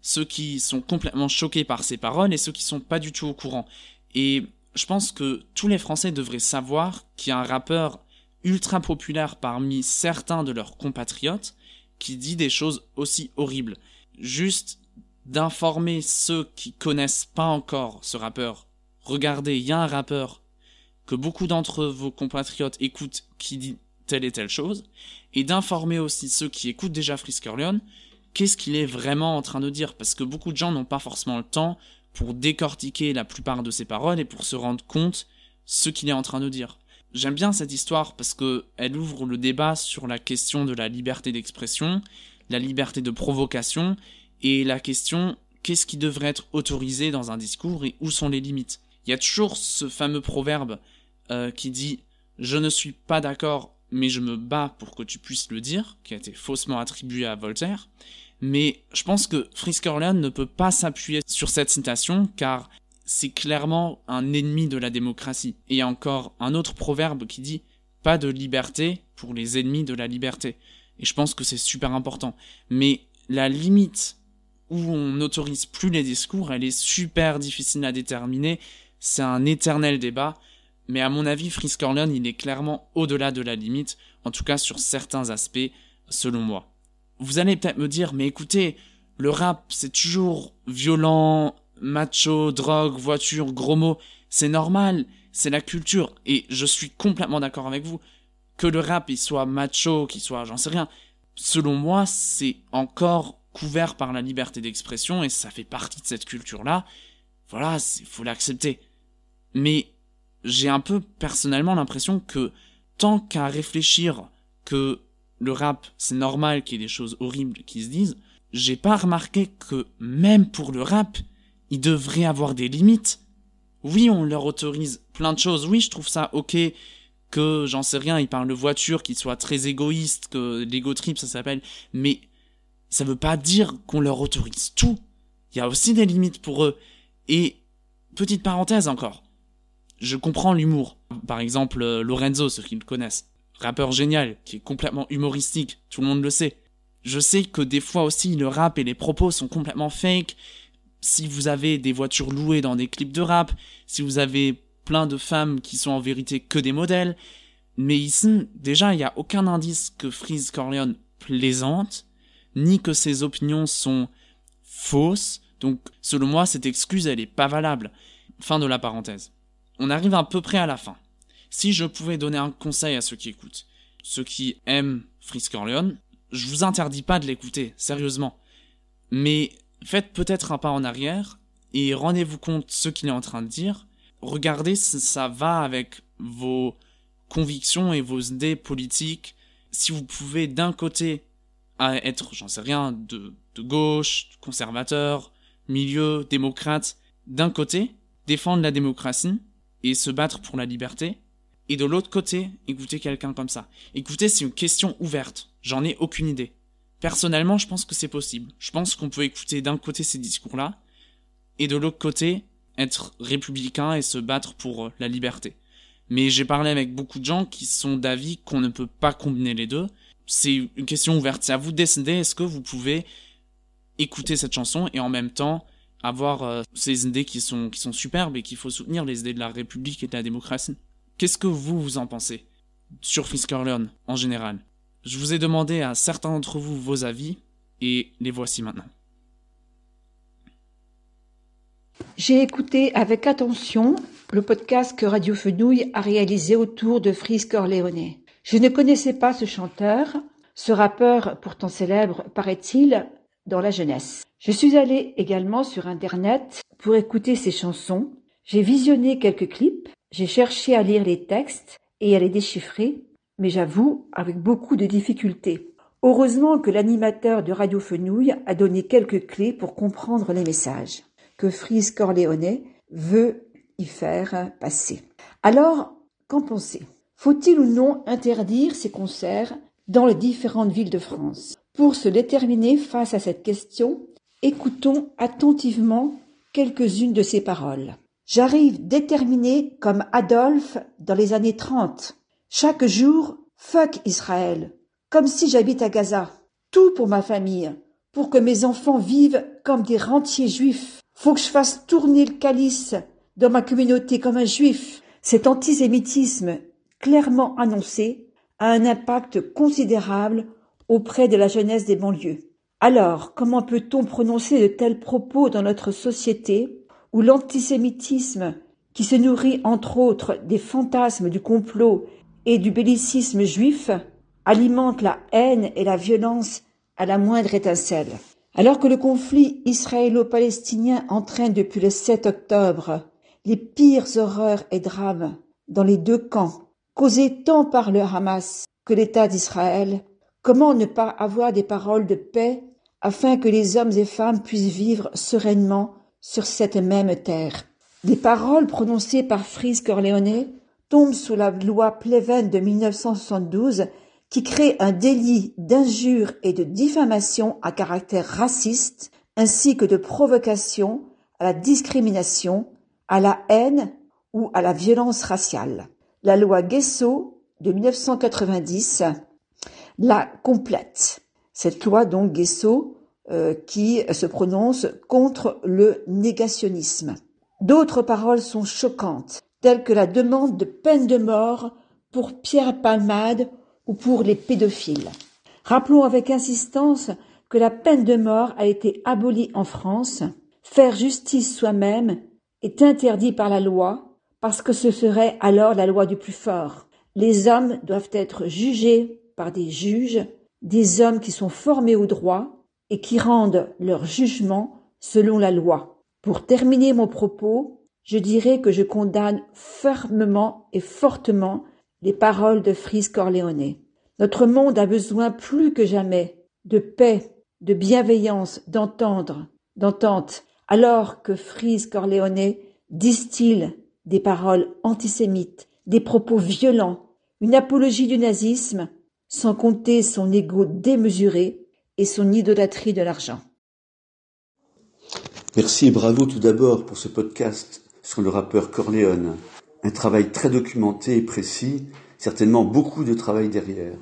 ceux qui sont complètement choqués par ses paroles et ceux qui sont pas du tout au courant. Et je pense que tous les Français devraient savoir qu'il y a un rappeur ultra populaire parmi certains de leurs compatriotes qui dit des choses aussi horribles. Juste d'informer ceux qui connaissent pas encore ce rappeur. Regardez, il y a un rappeur que beaucoup d'entre vos compatriotes écoutent qui dit telle et telle chose, et d'informer aussi ceux qui écoutent déjà Frisk qu'est-ce qu'il est vraiment en train de dire, parce que beaucoup de gens n'ont pas forcément le temps pour décortiquer la plupart de ses paroles et pour se rendre compte ce qu'il est en train de dire. J'aime bien cette histoire parce que elle ouvre le débat sur la question de la liberté d'expression, la liberté de provocation et la question qu'est-ce qui devrait être autorisé dans un discours et où sont les limites? Il y a toujours ce fameux proverbe euh, qui dit je ne suis pas d'accord mais je me bats pour que tu puisses le dire, qui a été faussement attribué à Voltaire. Mais je pense que Frisk ne peut pas s'appuyer sur cette citation car c'est clairement un ennemi de la démocratie. Et il y a encore un autre proverbe qui dit pas de liberté pour les ennemis de la liberté. Et je pense que c'est super important. Mais la limite où on n'autorise plus les discours, elle est super difficile à déterminer. C'est un éternel débat. Mais à mon avis, Frisk il est clairement au-delà de la limite, en tout cas sur certains aspects, selon moi. Vous allez peut-être me dire, mais écoutez, le rap, c'est toujours violent, macho, drogue, voiture, gros mots, c'est normal, c'est la culture. Et je suis complètement d'accord avec vous. Que le rap, il soit macho, qu'il soit, j'en sais rien. Selon moi, c'est encore couvert par la liberté d'expression et ça fait partie de cette culture-là. Voilà, il faut l'accepter. Mais j'ai un peu personnellement l'impression que tant qu'à réfléchir que le rap, c'est normal qu'il y ait des choses horribles qui se disent, j'ai pas remarqué que même pour le rap, il devrait avoir des limites. Oui, on leur autorise plein de choses. Oui, je trouve ça ok que, j'en sais rien, ils parlent de voitures qui soient très égoïstes, que l'ego trip ça s'appelle, mais ça veut pas dire qu'on leur autorise tout. Il y a aussi des limites pour eux. Et, petite parenthèse encore, je comprends l'humour. Par exemple, euh, Lorenzo, ceux qui le connaissent. Rappeur génial, qui est complètement humoristique, tout le monde le sait. Je sais que des fois aussi le rap et les propos sont complètement fake. Si vous avez des voitures louées dans des clips de rap, si vous avez plein de femmes qui sont en vérité que des modèles. Mais ici, déjà, il n'y a aucun indice que Freeze Corleone plaisante, ni que ses opinions sont fausses. Donc, selon moi, cette excuse, elle est pas valable. Fin de la parenthèse. On arrive à peu près à la fin. Si je pouvais donner un conseil à ceux qui écoutent, ceux qui aiment Freeze Corleone, je vous interdis pas de l'écouter, sérieusement. Mais faites peut-être un pas en arrière et rendez-vous compte ce qu'il est en train de dire. Regardez si ça va avec vos convictions et vos idées politiques. Si vous pouvez d'un côté être, j'en sais rien, de, de gauche, conservateur, milieu, démocrate, d'un côté, défendre la démocratie et se battre pour la liberté, et de l'autre côté, écouter quelqu'un comme ça. Écoutez, c'est une question ouverte. J'en ai aucune idée. Personnellement, je pense que c'est possible. Je pense qu'on peut écouter d'un côté ces discours-là, et de l'autre côté, être républicain et se battre pour euh, la liberté. Mais j'ai parlé avec beaucoup de gens qui sont d'avis qu'on ne peut pas combiner les deux. C'est une question ouverte. C'est à vous de décider est-ce que vous pouvez écouter cette chanson et en même temps avoir euh, ces idées qui sont, qui sont superbes et qu'il faut soutenir les idées de la République et de la démocratie. Qu'est-ce que vous, vous en pensez sur Fiskerlearn en général? Je vous ai demandé à certains d'entre vous vos avis et les voici maintenant. J'ai écouté avec attention le podcast que Radio Fenouille a réalisé autour de Frise Corleone. Je ne connaissais pas ce chanteur, ce rappeur pourtant célèbre, paraît-il, dans la jeunesse. Je suis allée également sur Internet pour écouter ses chansons. J'ai visionné quelques clips j'ai cherché à lire les textes et à les déchiffrer, mais j'avoue avec beaucoup de difficultés. Heureusement que l'animateur de Radio Fenouille a donné quelques clés pour comprendre les messages que Frise Corleone veut y faire passer. Alors, qu'en pensez Faut-il ou non interdire ces concerts dans les différentes villes de France? Pour se déterminer face à cette question, écoutons attentivement quelques-unes de ces paroles. J'arrive déterminé comme Adolphe dans les années trente. Chaque jour, fuck Israël. Comme si j'habite à Gaza. Tout pour ma famille. Pour que mes enfants vivent comme des rentiers juifs. Faut que je fasse tourner le calice dans ma communauté comme un juif. Cet antisémitisme clairement annoncé a un impact considérable auprès de la jeunesse des banlieues. Alors, comment peut-on prononcer de tels propos dans notre société où l'antisémitisme, qui se nourrit entre autres des fantasmes du complot et du bellicisme juif, alimente la haine et la violence à la moindre étincelle? Alors que le conflit israélo-palestinien entraîne depuis le 7 octobre les pires horreurs et drames dans les deux camps, causés tant par le Hamas que l'État d'Israël, comment ne pas avoir des paroles de paix afin que les hommes et femmes puissent vivre sereinement sur cette même terre? Des paroles prononcées par Frise Corleone tombent sous la loi Pleven de 1972 qui crée un délit d'injure et de diffamation à caractère raciste ainsi que de provocation à la discrimination, à la haine ou à la violence raciale. La loi Guesso de 1990 la complète. Cette loi donc Guesso euh, qui se prononce contre le négationnisme. D'autres paroles sont choquantes, telles que la demande de peine de mort pour Pierre Palmade ou pour les pédophiles. Rappelons avec insistance que la peine de mort a été abolie en France, Faire justice soi-même est interdit par la loi parce que ce serait alors la loi du plus fort. Les hommes doivent être jugés par des juges, des hommes qui sont formés au droit et qui rendent leur jugement selon la loi. Pour terminer mon propos, je dirais que je condamne fermement et fortement les paroles de Frise Corleone. Notre monde a besoin plus que jamais de paix, de bienveillance, d'entendre, d'entente, alors que Frise Corleone distille des paroles antisémites, des propos violents, une apologie du nazisme, sans compter son ego démesuré et son idolâtrie de l'argent. Merci et bravo tout d'abord pour ce podcast sur le rappeur Corleone. Un travail très documenté et précis, certainement beaucoup de travail derrière.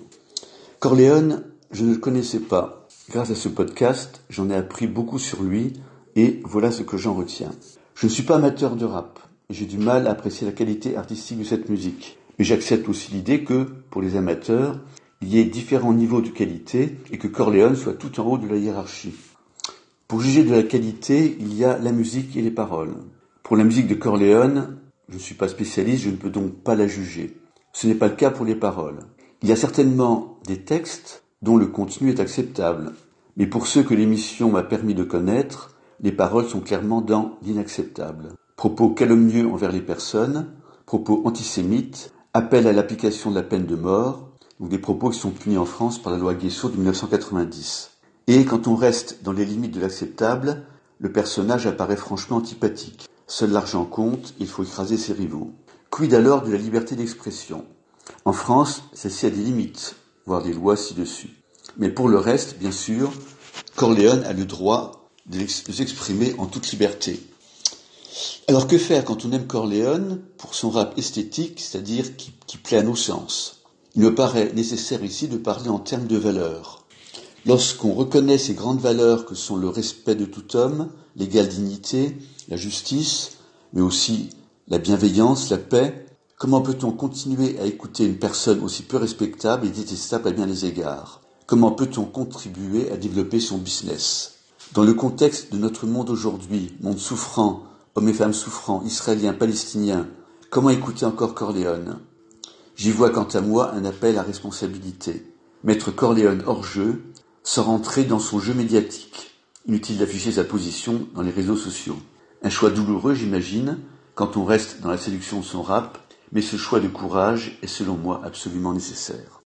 Corleone, je ne le connaissais pas. Grâce à ce podcast, j'en ai appris beaucoup sur lui et voilà ce que j'en retiens. Je ne suis pas amateur de rap et j'ai du mal à apprécier la qualité artistique de cette musique. Mais j'accepte aussi l'idée que, pour les amateurs, il y ait différents niveaux de qualité et que Corleone soit tout en haut de la hiérarchie. Pour juger de la qualité, il y a la musique et les paroles. Pour la musique de Corleone, je ne suis pas spécialiste, je ne peux donc pas la juger. Ce n'est pas le cas pour les paroles. Il y a certainement des textes dont le contenu est acceptable, mais pour ceux que l'émission m'a permis de connaître, les paroles sont clairement dans l'inacceptable. Propos calomnieux envers les personnes, propos antisémites, appel à l'application de la peine de mort, ou des propos qui sont punis en France par la loi Guesso de 1990. Et quand on reste dans les limites de l'acceptable, le personnage apparaît franchement antipathique. Seul l'argent compte, il faut écraser ses rivaux. Quid alors de la liberté d'expression? En France, celle-ci a des limites, voire des lois ci-dessus. Mais pour le reste, bien sûr, Corleone a le droit de s'exprimer en toute liberté. Alors que faire quand on aime Corleone pour son rap esthétique, c'est-à-dire qui plaît à nos sens? Il me paraît nécessaire ici de parler en termes de valeurs. Lorsqu'on reconnaît ces grandes valeurs que sont le respect de tout homme, l'égale dignité, la justice, mais aussi la bienveillance, la paix, comment peut-on continuer à écouter une personne aussi peu respectable et détestable à bien des égards? Comment peut-on contribuer à développer son business? Dans le contexte de notre monde aujourd'hui, monde souffrant, hommes et femmes souffrants, israéliens, palestiniens, comment écouter encore Corleone? J'y vois quant à moi un appel à responsabilité. Mettre Corleone hors jeu, sans rentrer dans son jeu médiatique. Inutile d'afficher sa position dans les réseaux sociaux. Un choix douloureux, j'imagine, quand on reste dans la séduction de son rap, mais ce choix de courage est selon moi absolument nécessaire.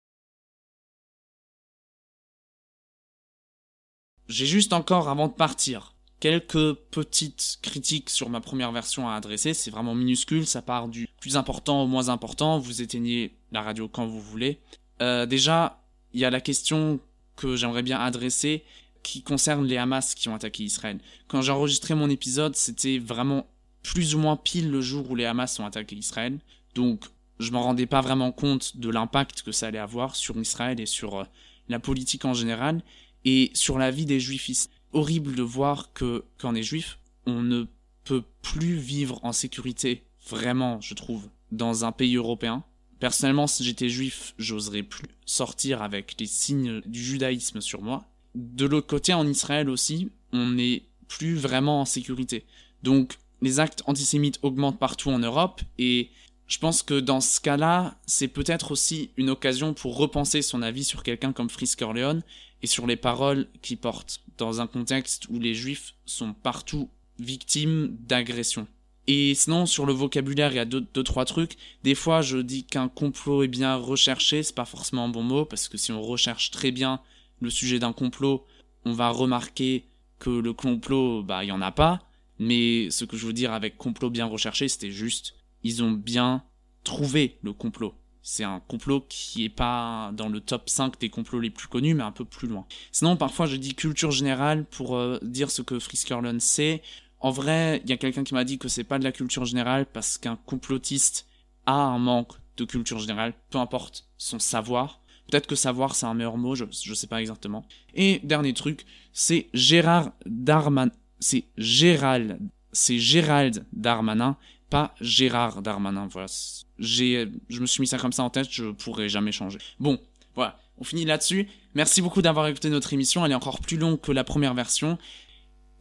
J'ai juste encore, avant de partir, quelques petites critiques sur ma première version à adresser. C'est vraiment minuscule, ça part du plus important au moins important. Vous éteignez la radio quand vous voulez. Euh, déjà, il y a la question que j'aimerais bien adresser qui concerne les Hamas qui ont attaqué Israël. Quand j'ai enregistré mon épisode, c'était vraiment plus ou moins pile le jour où les Hamas ont attaqué Israël. Donc, je m'en rendais pas vraiment compte de l'impact que ça allait avoir sur Israël et sur euh, la politique en général et sur la vie des juifs ici. Horrible de voir que quand on est juif, on ne peut plus vivre en sécurité, vraiment, je trouve, dans un pays européen. Personnellement, si j'étais juif, j'oserais plus sortir avec les signes du judaïsme sur moi. De l'autre côté, en Israël aussi, on n'est plus vraiment en sécurité. Donc, les actes antisémites augmentent partout en Europe et je pense que dans ce cas-là, c'est peut-être aussi une occasion pour repenser son avis sur quelqu'un comme Fritz Corleone et sur les paroles qu'il porte, dans un contexte où les juifs sont partout victimes d'agressions. Et sinon, sur le vocabulaire, il y a deux, deux, trois trucs. Des fois, je dis qu'un complot est bien recherché, c'est pas forcément un bon mot, parce que si on recherche très bien le sujet d'un complot, on va remarquer que le complot, bah, il y en a pas. Mais ce que je veux dire avec complot bien recherché, c'était juste, ils ont bien trouvé le complot. C'est un complot qui est pas dans le top 5 des complots les plus connus, mais un peu plus loin. Sinon, parfois, je dis culture générale pour euh, dire ce que Friskerlund sait. En vrai, il y a quelqu'un qui m'a dit que c'est pas de la culture générale parce qu'un complotiste a un manque de culture générale, peu importe son savoir. Peut-être que savoir c'est un meilleur mot, je, je sais pas exactement. Et dernier truc, c'est Gérard Darmanin. C'est Gérald. C'est Gérald Darmanin, pas Gérard Darmanin. Voilà. J'ai, je me suis mis ça comme ça en tête, je pourrais jamais changer. Bon, voilà. On finit là-dessus. Merci beaucoup d'avoir écouté notre émission. Elle est encore plus longue que la première version.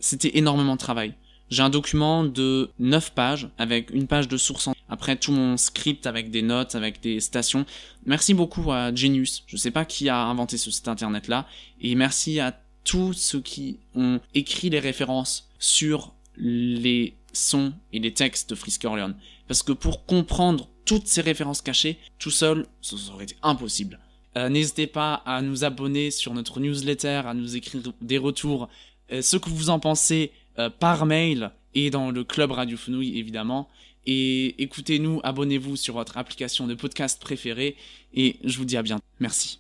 c'était énormément de travail. J'ai un document de 9 pages avec une page de source en... Après tout mon script avec des notes, avec des stations. Merci beaucoup à Genius. Je sais pas qui a inventé ce site internet là. Et merci à tous ceux qui ont écrit les références sur les sons et les textes de Frisk Orleans. Parce que pour comprendre toutes ces références cachées, tout seul, ça aurait été impossible. Euh, N'hésitez pas à nous abonner sur notre newsletter, à nous écrire des retours, euh, ce que vous en pensez euh, par mail et dans le club Radio Fenouille évidemment. Et écoutez-nous, abonnez-vous sur votre application de podcast préférée et je vous dis à bientôt. Merci.